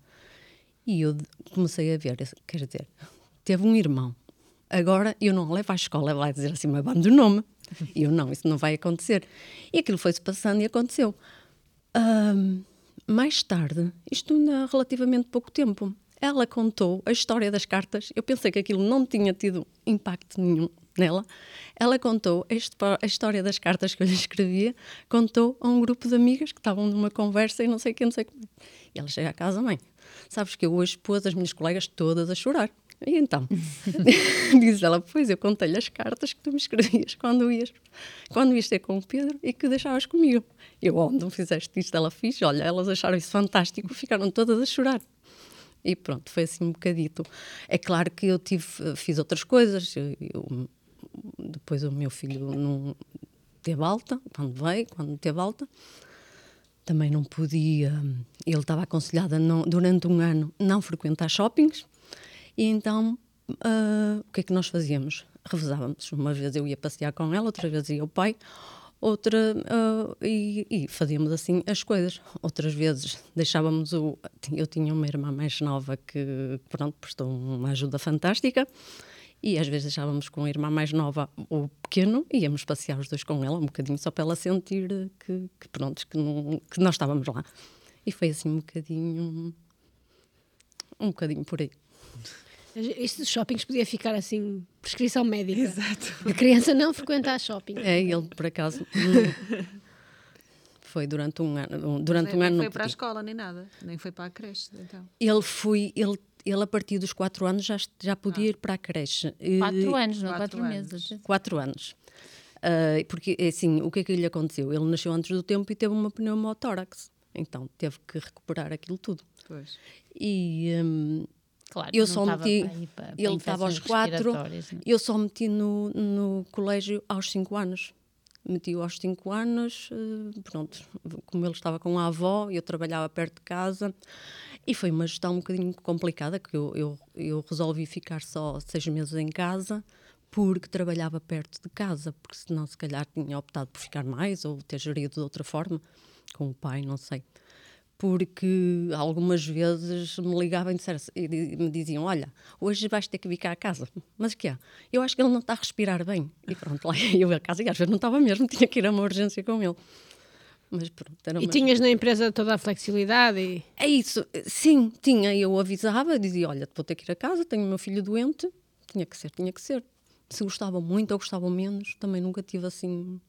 Speaker 4: E eu comecei a ver, quer dizer, teve um irmão. Agora eu não levo à escola, vai dizer assim, me abandonou-me. E eu, não, isso não vai acontecer. E aquilo foi-se passando e aconteceu. Mais tarde, isto ainda há relativamente pouco tempo, ela contou a história das cartas. Eu pensei que aquilo não tinha tido impacto nenhum nela. Ela contou a, história das cartas que eu lhe escrevia, contou a um grupo de amigas que estavam numa conversa e não sei o que, não sei como. E ela chega à casa, mãe, sabes que eu hoje pôs as minhas colegas todas a chorar. E então, diz ela, pois eu contei-lhe as cartas que tu me escrevias quando ias, quando ias ter com o Pedro e que deixavas comigo. Eu, onde não fizeste isto? Ela fiz, olha, elas acharam isso fantástico, ficaram todas a chorar. E pronto, foi assim um bocadito. É claro que eu tive, fiz outras coisas, eu, depois o meu filho não teve alta, quando veio, quando teve alta, também não podia. Ele estava aconselhado a não, durante um ano não frequentar shoppings. E então, uh, o que é que nós fazíamos? Revezávamos. Uma vez eu ia passear com ela, outra vez ia o pai, outra. Uh, e, e, fazíamos assim as coisas. Outras vezes deixávamos o. Eu tinha uma irmã mais nova que, pronto, prestou uma ajuda fantástica. E às vezes deixávamos com a irmã mais nova o pequeno e íamos passear os dois com ela, um bocadinho só para ela sentir que, que pronto, que, não, que nós estávamos lá. E foi assim um bocadinho. um bocadinho por aí.
Speaker 2: Isto dos shoppings podia ficar assim, prescrição médica.
Speaker 6: Exato.
Speaker 2: A criança não frequenta shopping.
Speaker 4: É, ele por acaso. foi durante um ano. Durante um ano
Speaker 6: não foi para a escola nem nada, nem foi para a creche. Então.
Speaker 4: Ele foi, ele ele a partir dos quatro anos já, já podia ah. ir para a creche.
Speaker 5: Quatro anos, não quatro, quatro meses.
Speaker 4: Quatro anos. Uh, porque, assim, o que é que lhe aconteceu? Ele nasceu antes do tempo e teve uma pneumotórax. Então, teve que recuperar aquilo tudo.
Speaker 6: Pois.
Speaker 4: E... Um, Claro, eu só meti, para, para ele estava aos quatro, né? eu só meti no, no colégio aos cinco anos. Meti-o aos cinco anos, eh, pronto, como ele estava com a avó, eu trabalhava perto de casa, e foi uma gestão um bocadinho complicada, que eu, eu, eu resolvi ficar só seis meses em casa, porque trabalhava perto de casa, porque senão se calhar tinha optado por ficar mais ou ter gerido de outra forma, com o pai, não sei. Porque algumas vezes me ligavam e, me diziam: Olha, hoje vais ter que vir cá a casa. Mas o que é? Eu acho que ele não está a respirar bem. E pronto, lá eu a casa e às vezes não estava mesmo, tinha que ir a uma urgência com ele. Mas pronto,
Speaker 2: era E tinhas na empresa toda a flexibilidade? E...
Speaker 4: É isso, sim, tinha. Eu avisava, dizia: Olha, vou ter que ir a casa, tenho o meu filho doente. Tinha que ser, tinha que ser. Se gostava muito ou gostava menos, também nunca tive assim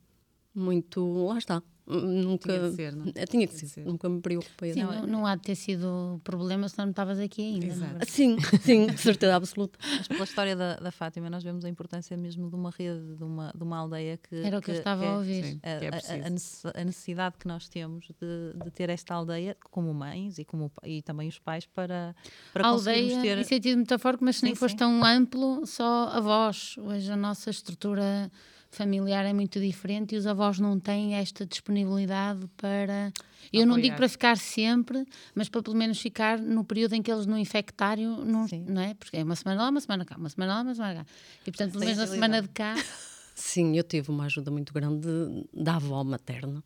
Speaker 4: muito. Lá está. Nunca, tinha que ser, não? É? Tinha que ser. ser. Nunca me preocupei.
Speaker 5: Sim, não, não, há de ter sido problema se não estavas aqui ainda. É?
Speaker 4: Exato. Sim, sim, certeza absoluta.
Speaker 3: Mas pela história da, da Fátima, nós vemos a importância mesmo de uma rede, de uma, de uma aldeia que.
Speaker 5: Era o que, que eu estava
Speaker 3: a
Speaker 5: ouvir.
Speaker 3: Sim, a, é a, necessidade que nós temos de, de, ter esta aldeia como mães e, como, e também os pais para, para
Speaker 5: a aldeia, ter. Em sentido metafórico, mas se nem fosse tão amplo, só avós. Hoje a nossa estrutura familiar é muito diferente e os avós não têm esta disponibilidade para. Eu não digo para ficar sempre, mas para pelo menos ficar no período em que eles no infectário, não, não é? Porque é uma semana lá, uma semana cá, uma semana lá, uma semana cá. E portanto, pelo menos na semana de cá.
Speaker 4: Sim, eu tive uma ajuda muito grande da avó materna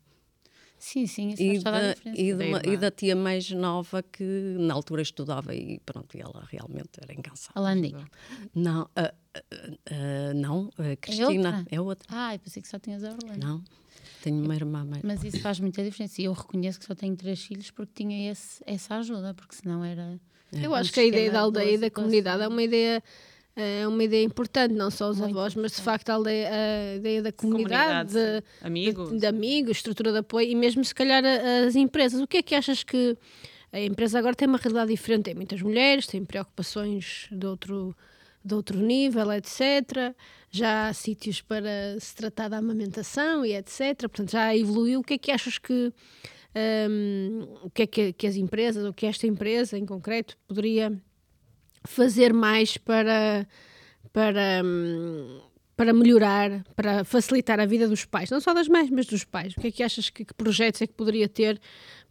Speaker 5: Sim, sim, isso
Speaker 4: e faz da, diferença. E, uma, e, da tia mais nova que na altura estudava e pronto, e ela realmente era incansável.
Speaker 5: A Landinha?
Speaker 4: Não, uh, uh, uh, não, a Cristina é outra. é outra.
Speaker 5: Ah, eu pensei que só tinhas a Orlando.
Speaker 4: Não, tenho uma irmã mais.
Speaker 5: Mas isso faz muita diferença e eu reconheço que só tenho três filhos porque tinha esse, essa ajuda, porque senão era...
Speaker 2: É. Eu acho que a ideia da aldeia e da comunidade é uma ideia é uma ideia importante, não só os Muito avós, mas de facto a ideia, a ideia da comunidade, comunidade de, amigos. De, de, amigos, estrutura de apoio e mesmo se calhar as empresas. O que é que achas que a empresa agora tem uma realidade diferente? Tem muitas mulheres, tem preocupações de outro, de outro nível, etc. Já há sítios para se tratar da amamentação e etc. Portanto, já evoluiu. O que é que achas que. Um, o que é que, que as empresas, ou que esta empresa em concreto, poderia fazer mais para, para, para melhorar, para facilitar a vida dos pais, não só das mães, mas dos pais? O que é que achas que, que projetos é que poderia ter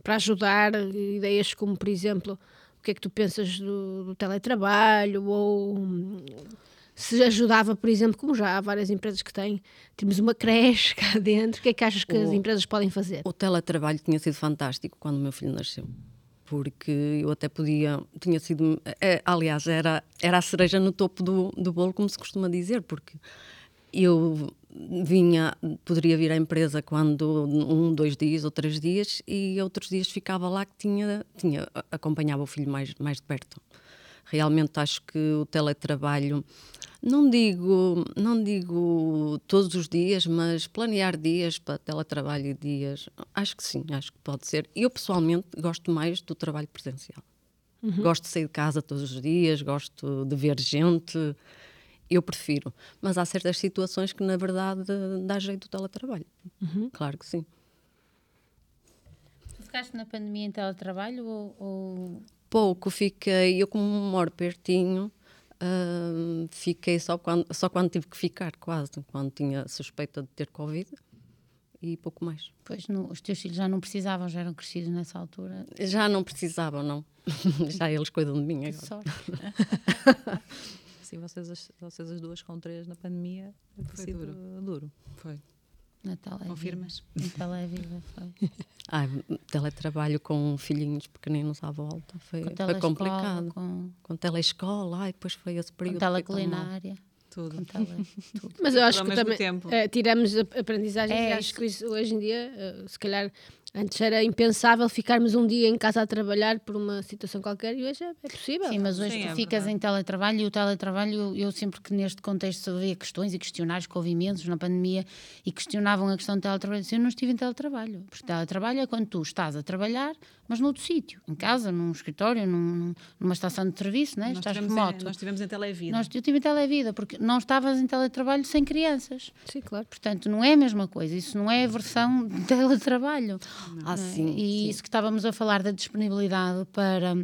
Speaker 2: para ajudar? Ideias como, por exemplo, o que é que tu pensas do, do teletrabalho ou se ajudava, por exemplo, como já há várias empresas que têm, temos uma creche cá dentro, o que é que achas que o, as empresas podem fazer?
Speaker 4: O teletrabalho tinha sido fantástico quando o meu filho nasceu porque eu até podia, tinha sido, é, aliás, era, era a cereja no topo do, do bolo, como se costuma dizer, porque eu vinha, poderia vir à empresa quando um, dois dias ou três dias e outros dias ficava lá que tinha, tinha acompanhava o filho mais, mais de perto. Realmente acho que o teletrabalho não digo, não digo todos os dias, mas planear dias para teletrabalho e dias, acho que sim, acho que pode ser. Eu pessoalmente gosto mais do trabalho presencial. Uhum. Gosto de sair de casa todos os dias, gosto de ver gente, eu prefiro. Mas há certas situações que, na verdade, dá jeito do teletrabalho. Uhum. Claro que sim.
Speaker 5: Tu ficaste na pandemia em teletrabalho ou, ou...
Speaker 4: Pouco, fiquei. Eu, como moro pertinho, Uh, fiquei só quando, só quando tive que ficar, quase, quando tinha suspeita de ter Covid e pouco mais.
Speaker 5: Pois no, os teus filhos já não precisavam, já eram crescidos nessa altura?
Speaker 4: Já não precisavam, não. já eles cuidam de mim
Speaker 5: que
Speaker 4: agora.
Speaker 5: Sorte.
Speaker 3: Sim, vocês as, vocês as duas com três na pandemia foi duro. duro.
Speaker 6: Foi.
Speaker 5: Natal é
Speaker 6: Confirmas?
Speaker 5: Natal é vida, foi.
Speaker 4: Ah, teletrabalho com filhinhos pequeninos à volta foi, foi complicado. Com, com telescola, e depois foi esse período.
Speaker 5: Com teleculinária.
Speaker 6: Tudo. Com
Speaker 2: tele, tudo. Mas eu acho que também é, tiramos aprendizagens é, e acho que isso, hoje em dia, uh, se calhar Antes era impensável ficarmos um dia em casa a trabalhar por uma situação qualquer e hoje é, é possível.
Speaker 5: Sim, mas hoje Sim, tu é ficas verdade. em teletrabalho e o teletrabalho, eu, eu, sempre que neste contexto havia questões e questionários com houve imensos na pandemia e questionavam a questão do teletrabalho, eu não estive em teletrabalho. Porque teletrabalho é quando tu estás a trabalhar, mas noutro sítio, em casa, num escritório, num, numa estação de serviço, né? estás remoto.
Speaker 6: Em, nós estivemos em televida.
Speaker 5: Nós, eu estive em televida, porque não estavas em teletrabalho sem crianças.
Speaker 2: Sim, claro.
Speaker 5: Portanto, não é a mesma coisa, isso não é a versão de teletrabalho.
Speaker 4: Ah, sim,
Speaker 5: e
Speaker 4: sim.
Speaker 5: isso que estávamos a falar da disponibilidade para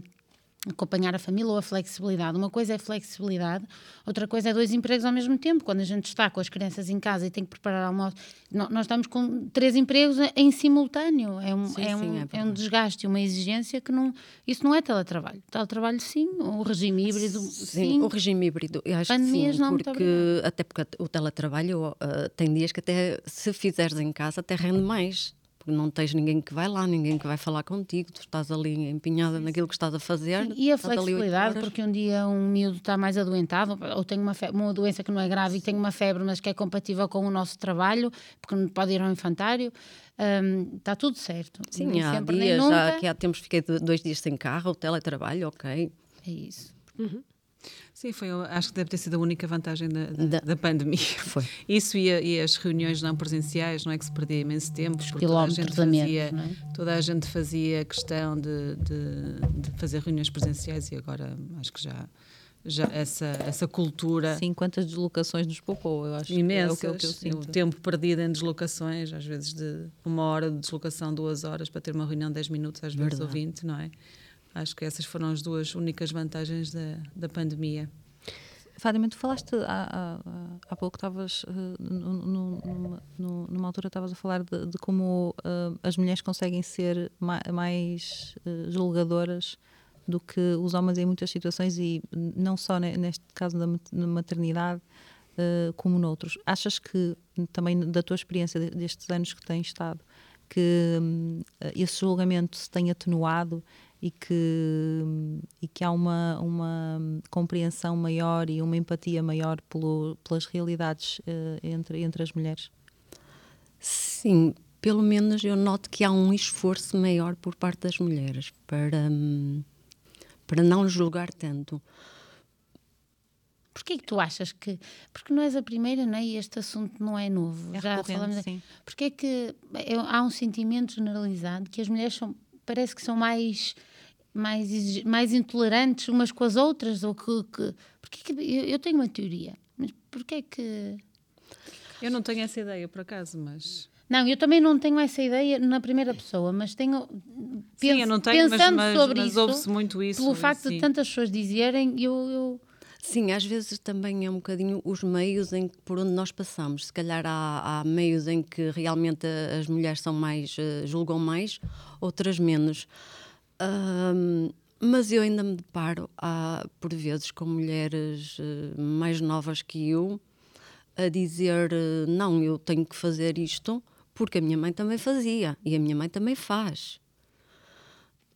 Speaker 5: acompanhar a família ou a flexibilidade. Uma coisa é flexibilidade, outra coisa é dois empregos ao mesmo tempo. Quando a gente está com as crianças em casa e tem que preparar almoço, nós estamos com três empregos em simultâneo. É um, sim, é, um, sim, é, é um desgaste, uma exigência que não. Isso não é teletrabalho. Teletrabalho, sim, o regime híbrido, sim. sim.
Speaker 4: O regime híbrido, eu acho Pandemias, que sim, não, porque, até porque o teletrabalho uh, tem dias que até se fizeres em casa até rende mais não tens ninguém que vai lá, ninguém que vai falar contigo, tu estás ali empenhada naquilo que estás a fazer.
Speaker 5: E a flexibilidade, porque um dia um miúdo está mais adoentado, ou tem uma, uma doença que não é grave e tem uma febre, mas que é compatível com o nosso trabalho, porque não pode ir ao infantário, um, está tudo certo.
Speaker 4: Sim, nem há sempre, dias, já que há tempos fiquei dois dias sem carro, teletrabalho, ok.
Speaker 5: É isso.
Speaker 6: Uhum. Sim, foi, acho que deve ter sido a única vantagem da, da, da pandemia. Foi. Isso e, a, e, as reuniões não presenciais, não é que se perdia imenso tempo, porque toda a gente fazia, é? toda a gente fazia questão de, de, de, fazer reuniões presenciais e agora acho que já já essa essa cultura.
Speaker 3: Sim, quantas deslocações nos poupou, eu acho.
Speaker 6: Imensas. É o, que eu, que eu o tempo perdido em deslocações, às vezes de uma hora de deslocação, duas horas para ter uma reunião de 10 minutos, às vezes Verdade. ou 20, não é? Acho que essas foram as duas únicas vantagens da, da pandemia.
Speaker 3: Fátima, tu falaste há, há, há pouco, estavas uh, numa, numa, altura estavas a falar de, de como uh, as mulheres conseguem ser ma mais uh, julgadoras do que os homens em muitas situações e não só neste caso da maternidade como noutros. Achas que também da tua experiência destes anos que tens estado que um, esse julgamento se tem atenuado e que, e que há uma, uma compreensão maior e uma empatia maior pelo, pelas realidades uh, entre, entre as mulheres?
Speaker 4: Sim, pelo menos eu noto que há um esforço maior por parte das mulheres para, um, para não julgar tanto.
Speaker 5: Porquê que tu achas que. Porque não és a primeira, não é? E este assunto não é novo.
Speaker 3: É Já falamos. Sim.
Speaker 5: Porquê é que é, há um sentimento generalizado que as mulheres são. Parece que são mais mais, mais intolerantes umas com as outras? Ou que, que, porque que eu, eu, tenho uma teoria, mas porquê é que.
Speaker 6: Eu não tenho essa ideia, por acaso, mas.
Speaker 5: Não, eu também não tenho essa ideia na primeira pessoa, mas tenho.
Speaker 6: Sim, eu não tenho, pensando mas, mas, sobre mas isso, muito isso.
Speaker 5: Pelo facto sim. de tantas pessoas dizerem, eu, eu.
Speaker 4: Sim, às vezes também é um bocadinho os meios em que, por onde nós passamos. Se calhar há, há meios em que realmente as mulheres são mais, uh, julgam mais, outras menos. Um, mas eu ainda me deparo, há, por vezes, com mulheres uh, mais novas que eu a dizer: uh, Não, eu tenho que fazer isto porque a minha mãe também fazia e a minha mãe também faz.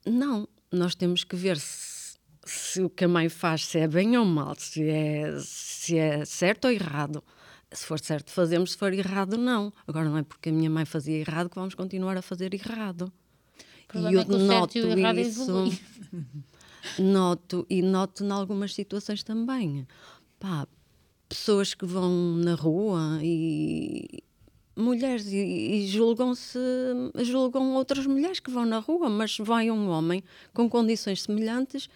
Speaker 4: Não, nós temos que ver se, se o que a mãe faz se é bem ou mal, se é, se é certo ou errado. Se for certo, fazemos, se for errado, não. Agora, não é porque a minha mãe fazia errado que vamos continuar a fazer errado
Speaker 5: e eu é noto isso.
Speaker 4: noto e noto em algumas situações também. Pá, pessoas que vão na rua e mulheres e, e julgam-se julgam outras mulheres que vão na rua, mas vai um homem com condições semelhantes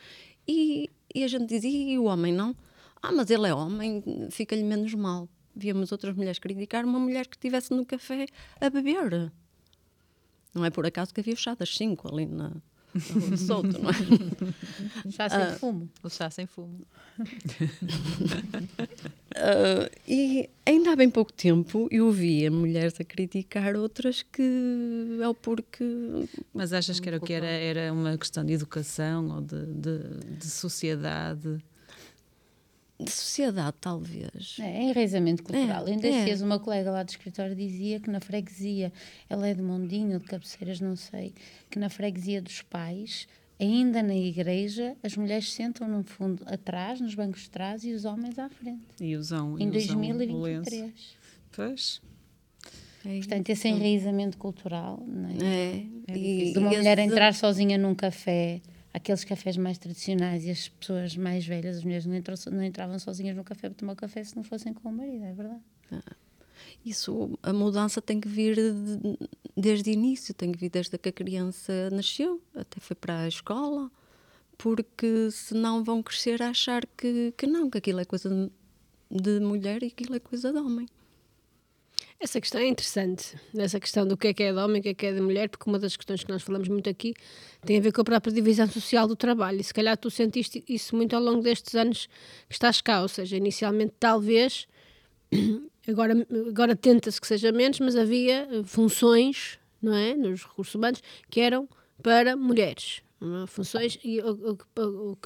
Speaker 4: e, e a gente diz, e o homem não? Ah, mas ele é homem, fica-lhe menos mal. Víamos outras mulheres criticar uma mulher que estivesse no café a beber. Não é por acaso que havia o chá das 5 ali na, Rua do Souto, não é?
Speaker 5: Chá sem uh, fumo.
Speaker 3: O chá sem fumo.
Speaker 4: uh, e ainda há bem pouco tempo eu via mulheres a criticar outras que é o porque.
Speaker 6: Mas achas que era o que era? Era uma questão de educação ou de, de, de sociedade?
Speaker 4: De sociedade, talvez.
Speaker 5: É, enraizamento cultural. É, Ainda é. Fez uma colega lá do escritório dizia que na freguesia, ela é de Mondinho, de Cabeceiras, não sei, que na freguesia dos pais, ainda na igreja, as mulheres sentam no fundo atrás, nos bancos de trás, e os homens à frente.
Speaker 6: E usam
Speaker 5: Em 2023.
Speaker 6: Pois.
Speaker 5: É Portanto, esse enraizamento cultural, não é?
Speaker 4: É.
Speaker 5: é e, de uma mulher entrar sozinha num café aqueles cafés mais tradicionais e as pessoas mais velhas, as mulheres não, não entravam sozinhas no café para tomar café se não fossem com o marido, é verdade. Ah,
Speaker 4: isso, a mudança tem que vir de, desde o início, tem que vir desde que a criança nasceu, até foi para a escola, porque senão vão crescer a achar que, que não, que aquilo é coisa de mulher e aquilo é coisa de homem.
Speaker 2: Essa questão é interessante, essa questão do que é que é de homem, o que é que é de mulher, porque uma das questões que nós falamos muito aqui tem a ver com a própria divisão social do trabalho. E se calhar tu sentiste isso muito ao longo destes anos que estás cá, ou seja, inicialmente talvez, agora, agora tenta-se que seja menos, mas havia eh, funções, não é, nos recursos humanos, que eram para mulheres. É? Funções e o, o,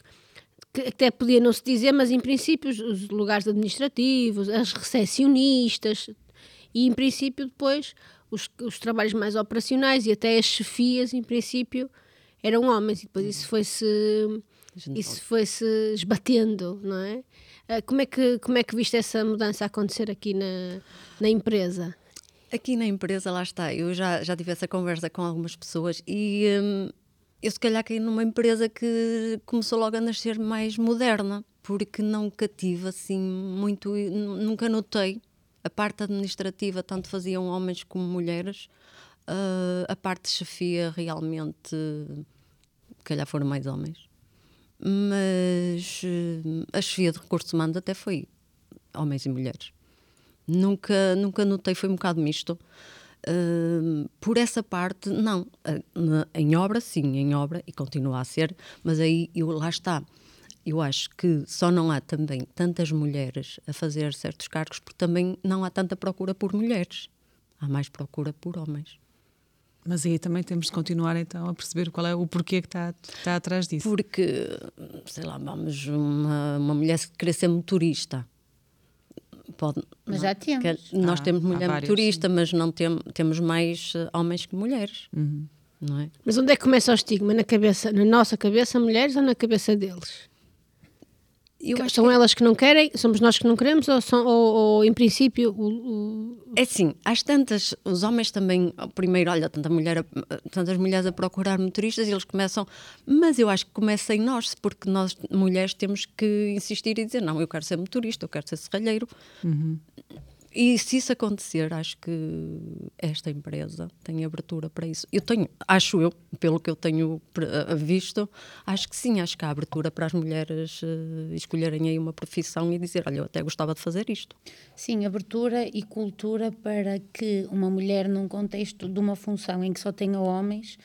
Speaker 2: que até podia não se dizer, mas em princípio os lugares administrativos, as recepcionistas, e em princípio depois os, os trabalhos mais operacionais e até as chefias, em princípio, eram homens. E depois isso foi-se isso foi-se esbatendo, não é? Ah, como é, que, como é que viste essa mudança acontecer aqui na, na empresa?
Speaker 4: Aqui na empresa, lá está, eu já, já tive essa conversa com algumas pessoas e hum, eu se calhar caí numa empresa que começou logo a nascer mais moderna, porque não cativa assim muito, nunca notei. A parte administrativa tanto faziam homens como mulheres, uh, a parte de chefia realmente, calhar foram mais homens mas uh, a chefia de recursos humanos até foi homens e mulheres. Nunca, nunca notei, foi um bocado misto. Uh, por essa parte, não. Uh, em obra, sim, em obra, e continua a ser, mas aí eu, lá está. Eu acho que só não há também tantas mulheres a fazer certos cargos porque também não há tanta procura por mulheres. Há mais procura por homens.
Speaker 6: Mas aí também temos de continuar então a perceber qual é o porquê que está, está atrás disso.
Speaker 4: Porque, sei lá, vamos, uma, uma mulher que querer ser motorista.
Speaker 5: Pode, mas já temos. Quer,
Speaker 4: nós ah, temos mulher vários, motorista, sim. mas não tem, temos mais uh, homens que mulheres. Uhum. Não é?
Speaker 2: Mas onde é que começa o estigma? Na cabeça, na nossa cabeça, mulheres ou na cabeça deles? São que... elas que não querem, somos nós que não queremos, ou, são, ou, ou em princípio. O, o...
Speaker 4: É assim, às tantas, os homens também, primeiro, olha, tanta mulher, tantas mulheres a procurar motoristas e eles começam, mas eu acho que começa em nós, porque nós, mulheres, temos que insistir e dizer: não, eu quero ser motorista, eu quero ser serralheiro. Uhum. E se isso acontecer, acho que esta empresa tem abertura para isso. Eu tenho, acho eu, pelo que eu tenho eh, visto, acho que sim, acho que há abertura para as mulheres uh, escolherem aí uma profissão e dizer, olha, eu até gostava de fazer isto.
Speaker 5: Sim, abertura e cultura para que uma mulher num contexto de uma função em que só tenha homens,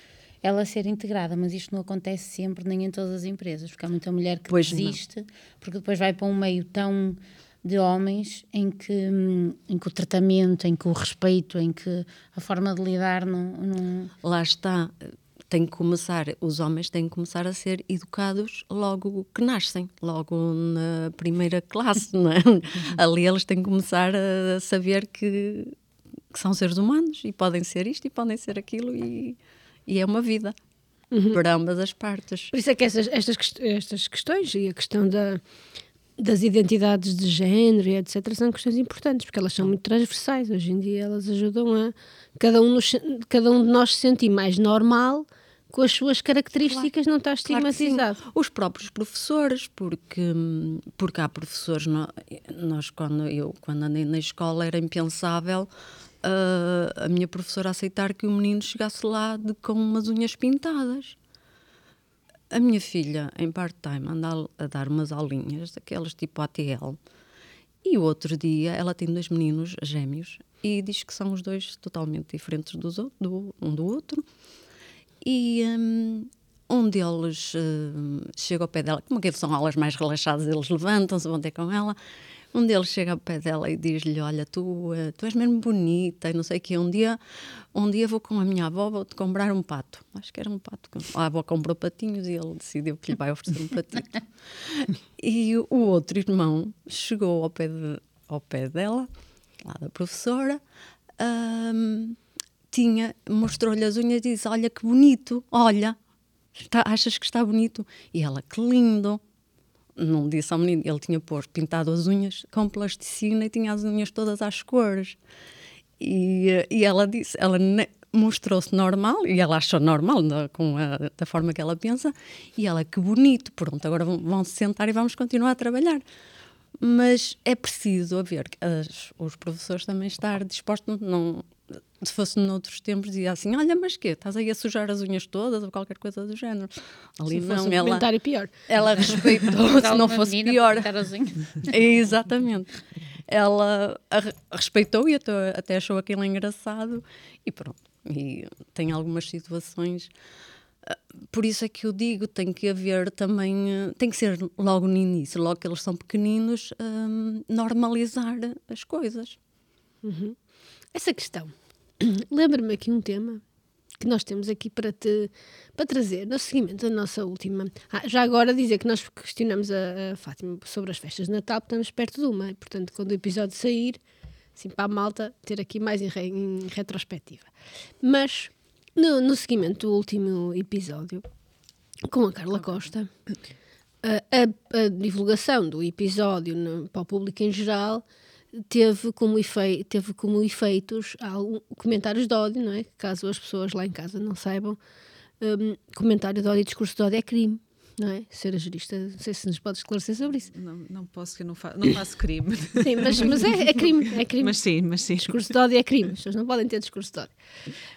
Speaker 5: ela ser integrada, mas isto não acontece sempre nem em todas as empresas, porque há muita mulher que pois desiste, não. porque depois vai para um meio tão de homens em que, em que o tratamento, em que o respeito, em que a forma de lidar não, não...
Speaker 4: Lá está, tem que começar, os homens têm que começar a ser educados logo que nascem, logo na primeira classe, não é? Ali eles têm que começar a saber que, que, são seres humanos e podem ser isto e podem ser aquilo e, e é uma vida. Uhum. Para ambas as partes.
Speaker 2: Por isso é que estas, estas, estas questões e a questão da, das identidades de género e etc. são questões importantes, porque elas são muito transversais. Hoje em dia elas ajudam a cada um, nos, cada um de nós se sentir mais normal com as suas características, claro, não está estigmatizado.
Speaker 4: Claro Os próprios professores, porque, porque há professores, nós quando eu quando andei na escola era impensável uh, a minha professora aceitar que o menino chegasse lá de, com umas unhas pintadas a minha filha, em part-time, anda a dar umas aulinhas, daquelas tipo ATL, e o outro dia ela tem dois meninos gêmeos e diz que são os dois totalmente diferentes do, um do outro. E um, um deles uh, chega ao pé dela, como aqueles são aulas mais relaxadas, eles levantam-se, vão ter com ela. Um deles chega ao pé dela e diz-lhe: Olha, tu, uh, tu és mesmo bonita e não sei o quê. Um dia, um dia vou com a minha avó, vou-te comprar um pato. Acho que era um pato. A avó comprou patinhos e ele decidiu que lhe vai oferecer um patito. e o outro irmão chegou ao pé, de, ao pé dela, lá da professora. Um, tinha, mostrou-lhe as unhas e disse: Olha que bonito, olha, está, achas que está bonito? E ela, que lindo não disse ao menino, ele tinha posto, pintado as unhas com plasticina e tinha as unhas todas às cores. E, e ela disse, ela mostrou-se normal, e ela achou normal da, com a, da forma que ela pensa, e ela, que bonito, pronto, agora vão, se sentar e vamos continuar a trabalhar. Mas é preciso haver as, os professores também estar dispostos, não, se fosse noutros tempos, dizia assim: Olha, mas que estás aí a sujar as unhas todas ou qualquer coisa do género.
Speaker 2: Ali se não, fosse um ela, pior.
Speaker 4: Ela respeitou, se não fosse pior. Exatamente. Ela a, respeitou e até, até achou aquilo engraçado e pronto. E tem algumas situações. Ah, por isso é que eu digo, tem que haver também, ah, tem que ser logo no início, logo que eles são pequeninos, um, normalizar as coisas.
Speaker 2: Uhum. Essa questão lembra-me aqui um tema que nós temos aqui para te para trazer no seguimento da nossa última. Ah, já agora dizer que nós questionamos a, a, Fátima sobre as festas de Natal, estamos perto de uma, e portanto, quando o episódio sair, Assim, para a malta ter aqui mais em, em retrospectiva. Mas, no, no seguimento do último episódio, com a Carla Costa, a, a, a divulgação do episódio no, para o público em geral teve como, efe, teve como efeitos algum, comentários de ódio, não é? Caso as pessoas lá em casa não saibam, um, comentário de ódio e discurso de ódio é crime. Não é? Ser a jurista, não sei se nos pode esclarecer sobre isso.
Speaker 6: Não, não posso, que eu não, fa não faço crime.
Speaker 2: Sim, mas, mas é, é, crime, é crime.
Speaker 6: Mas sim, mas sim.
Speaker 2: Discurso de ódio é crime, as pessoas não podem ter discurso de ódio.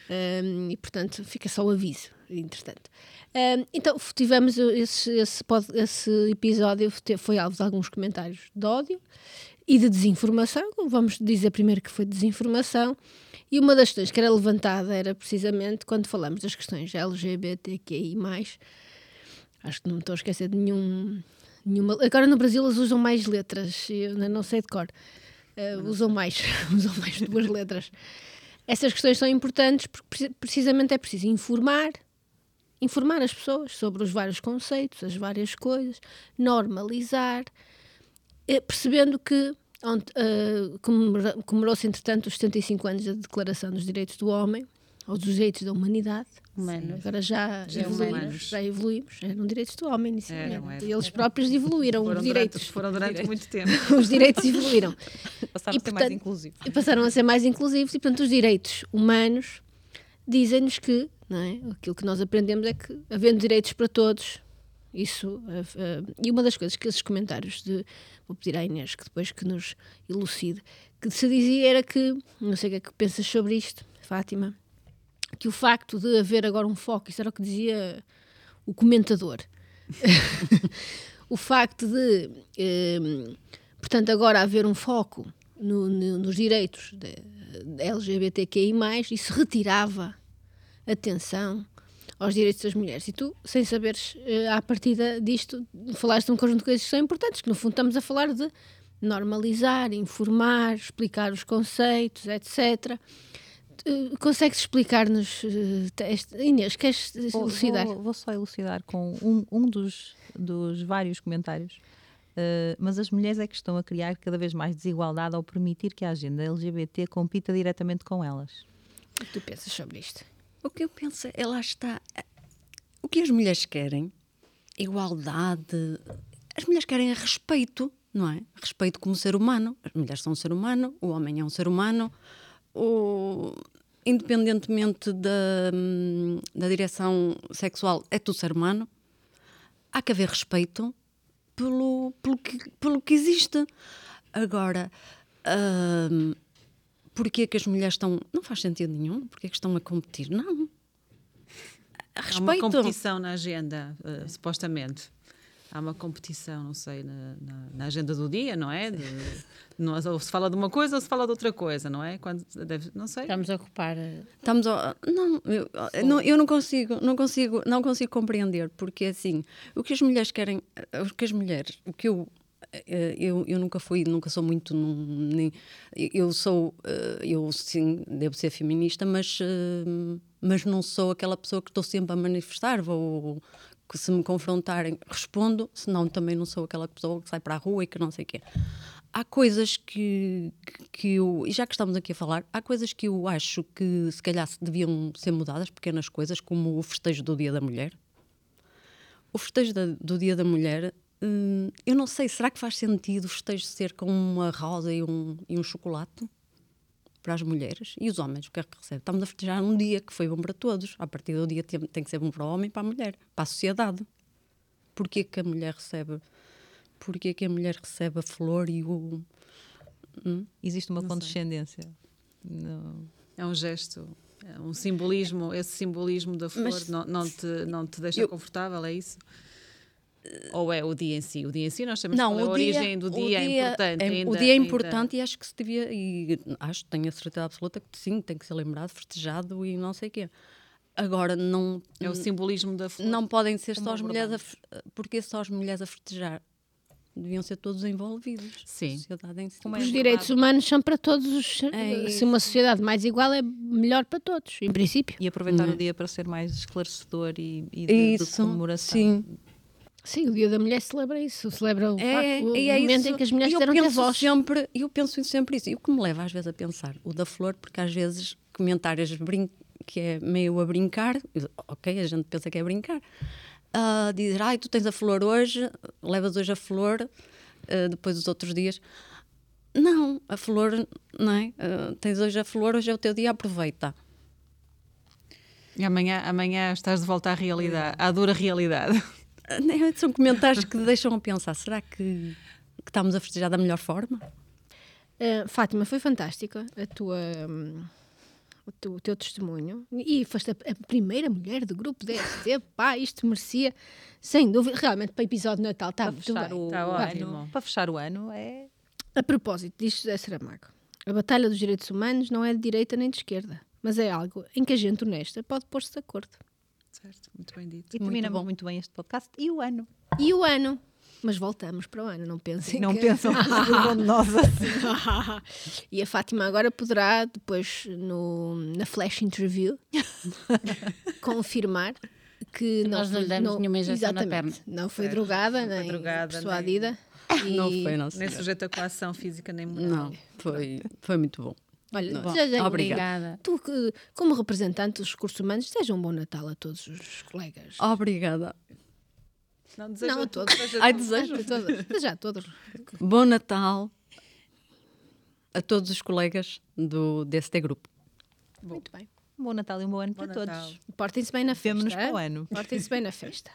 Speaker 2: Um, e portanto fica só o aviso, entretanto. Um, então tivemos esse, esse, esse episódio, foi alvo de alguns comentários de ódio e de desinformação. Vamos dizer primeiro que foi desinformação. E uma das questões que era levantada era precisamente quando falamos das questões LGBTQI. Acho que não me estou a esquecer de nenhum. Nenhuma, agora no Brasil eles usam mais letras, eu não sei de cor. Uh, usam mais, usam mais duas letras. Essas questões são importantes porque precisamente é preciso informar, informar as pessoas sobre os vários conceitos, as várias coisas, normalizar, percebendo que uh, comemorou-se, entretanto, os 75 anos da Declaração dos Direitos do Homem, ou dos Direitos da Humanidade.
Speaker 5: Humanos.
Speaker 2: Agora já, já evoluímos, já evoluímos. Eram direitos do homem, inicialmente.
Speaker 6: É,
Speaker 2: Eles próprios evoluíram
Speaker 6: foram
Speaker 2: os direitos.
Speaker 6: Durante, foram durante
Speaker 3: direitos.
Speaker 6: muito tempo.
Speaker 2: os direitos evoluíram.
Speaker 3: Passaram e, a ser portanto, mais inclusivos.
Speaker 2: E passaram a ser mais inclusivos e, portanto, os direitos humanos dizem-nos que, não é? Aquilo que nós aprendemos é que, havendo direitos para todos, isso. Uh, e uma das coisas que esses comentários de. Vou pedir à Inês que depois que nos elucide, que se dizia era que. Não sei o que é que pensas sobre isto, Fátima que o facto de haver agora um foco, isso era o que dizia o comentador, o facto de, eh, portanto, agora haver um foco no, no, nos direitos da LGBTQI, isso retirava atenção aos direitos das mulheres. E tu, sem saberes, eh, à partida disto, falaste de um conjunto de coisas que são importantes, que no fundo estamos a falar de normalizar, informar, explicar os conceitos, etc. Uh, consegues explicar-nos, uh, Inês, queres elucidar?
Speaker 3: Vou, vou, só elucidar com um, um dos, dos vários comentários. Uh, mas as mulheres é que estão a criar cada vez mais desigualdade ao permitir que a agenda LGBT compita diretamente com elas.
Speaker 2: O que tu pensas sobre isto?
Speaker 4: O que eu penso é, lá está. O que as mulheres querem? Igualdade. As mulheres querem respeito, não é? Respeito como ser humano. As mulheres são um ser humano, o homem é um ser humano o, independentemente da, da direção sexual, é tudo ser humano. Há que haver respeito pelo, pelo, que, pelo que existe. Agora, hum, porquê que as mulheres estão. Não faz sentido nenhum. Porquê que estão a competir? Não.
Speaker 6: Respeito. Há uma competição na agenda, uh, supostamente há uma competição, não sei, na, na, na agenda do dia, não é? De, não, ou se fala de uma coisa ou se fala de outra coisa, não é? Quando, deve, não sei.
Speaker 5: Estamos a ocupar. Eh,
Speaker 4: Estamos a, não, eu, não, eu não consigo, não consigo, não consigo compreender porque assim, o que as mulheres querem, o que as mulheres, o que eu eh, eu, eu nunca fui, nunca sou muito. Nem, eu sou. Eh, eu sim, devo ser feminista, mas, mas não sou aquela pessoa que estou sempre a manifestar. Vou que se me confrontarem, respondo, senão também não sou aquela pessoa que sai para a rua e que não sei o quê. Há coisas que, que eu, e já que estamos aqui a falar, há coisas que eu acho que se calhar deviam ser mudadas, pequenas coisas, como o festejo do Dia da Mulher. O festejo da, do Dia da Mulher, hum, eu não sei, será que faz sentido o festejo ser com uma rosa e um, e um chocolate? para as mulheres e os homens, o que é que recebem? Estamos a festejar um dia que foi bom para todos. A partir do dia tem, tem que ser bom para o homem e para a mulher, para a sociedade. Porquê que a mulher recebe? Porquê que a mulher recebe a flor e o.
Speaker 3: Hum? Existe uma Não condescendência. Não.
Speaker 6: É um gesto, é um simbolismo. Esse simbolismo da flor Mas, não, não, te, não te deixa eu, confortável, é isso? Ou é o dia em si? O dia em si nós sabemos não, qual é a origem do dia, dia, é importante.
Speaker 4: É, ainda, o dia é importante ainda... e acho que se devia, e acho, tenho a certeza absoluta que sim, tem que ser lembrado, festejado e não sei o quê. Agora, não.
Speaker 6: É o simbolismo da flor.
Speaker 4: Não podem ser só as mulheres a. Porque só as mulheres a festejar? Deviam ser todos envolvidos.
Speaker 6: Sim.
Speaker 2: Si. Os direitos humanos são para todos os. É se uma sociedade mais igual é melhor para todos, em princípio.
Speaker 3: E aproveitar hum. o dia para ser mais esclarecedor e, e de,
Speaker 4: Isso,
Speaker 3: de comemoração.
Speaker 4: Sim
Speaker 2: Sim, o Dia da Mulher celebra isso, celebra o,
Speaker 4: É,
Speaker 2: facto, o
Speaker 4: e é
Speaker 2: momento
Speaker 4: isso.
Speaker 2: em que as mulheres
Speaker 4: eu
Speaker 2: deram
Speaker 4: penso
Speaker 2: voz.
Speaker 4: sempre, eu penso sempre isso. E o que me leva às vezes a pensar, o da flor, porque às vezes comentários brin que é meio a brincar, ok, a gente pensa que é brincar, ah, dizer, ai, tu tens a flor hoje, levas hoje a flor, ah, depois os outros dias. Não, a flor, não é? Ah, tens hoje a flor, hoje é o teu dia, aproveita.
Speaker 6: E amanhã, amanhã estás de volta à realidade, à dura realidade.
Speaker 4: São comentários que deixam a pensar, será que, que estamos a festejar da melhor forma?
Speaker 2: Uh, Fátima, foi fantástica a tua, hum, o, teu, o teu testemunho. E foste a, a primeira mulher do grupo DST. Pá, isto merecia, sem dúvida, realmente para o episódio de Natal está muito
Speaker 3: fechar,
Speaker 2: bem.
Speaker 3: o,
Speaker 6: Tá
Speaker 3: ano, para fechar o ano é
Speaker 2: A propósito, diz José Saramago, a batalha dos direitos humanos não é de direita nem de esquerda, mas é algo em que a gente honesta pode pôr-se de acordo.
Speaker 6: Certo, muito bem dito.
Speaker 3: E terminamos muito bem este podcast e o ano.
Speaker 2: E o ano? Mas voltamos para o ano, não pensem
Speaker 3: Não
Speaker 2: que...
Speaker 3: pensam que se livram de nós assim.
Speaker 2: e a Fátima agora poderá, depois, no, na flash interview, confirmar que
Speaker 5: Que nós não lhe
Speaker 2: foi-
Speaker 5: demos nenhuma injeção na
Speaker 2: exatamente, Não foi
Speaker 6: Certo,
Speaker 2: drogada,
Speaker 6: não foi
Speaker 2: nem
Speaker 6: drogada,
Speaker 2: persuadida. E,
Speaker 4: Não foi, não.
Speaker 6: Nem
Speaker 4: senhora.
Speaker 6: sujeito a coação física nem moral.
Speaker 4: Não, foi, foi muito bom.
Speaker 2: Olha,
Speaker 4: Bom,
Speaker 2: já- já-
Speaker 5: Obrigada.
Speaker 2: Tu, que, como representante dos recursos humanos, deseja um bom Natal a todos os colegas.
Speaker 4: Obrigada.
Speaker 6: Não, desejo
Speaker 2: não, a todos.
Speaker 6: desejo
Speaker 4: Ai,
Speaker 6: tu.
Speaker 4: desejo.
Speaker 2: A todos.
Speaker 4: Bom Natal a todos os colegas do DST Grupo.
Speaker 2: Muito bem.
Speaker 3: Um bom Natal e um bom ano
Speaker 6: Bom
Speaker 3: para
Speaker 6: Natal.
Speaker 3: todos.
Speaker 2: Portem-se bem na festa.
Speaker 3: Vemo-nos para o ano.
Speaker 2: Portem-se bem na festa.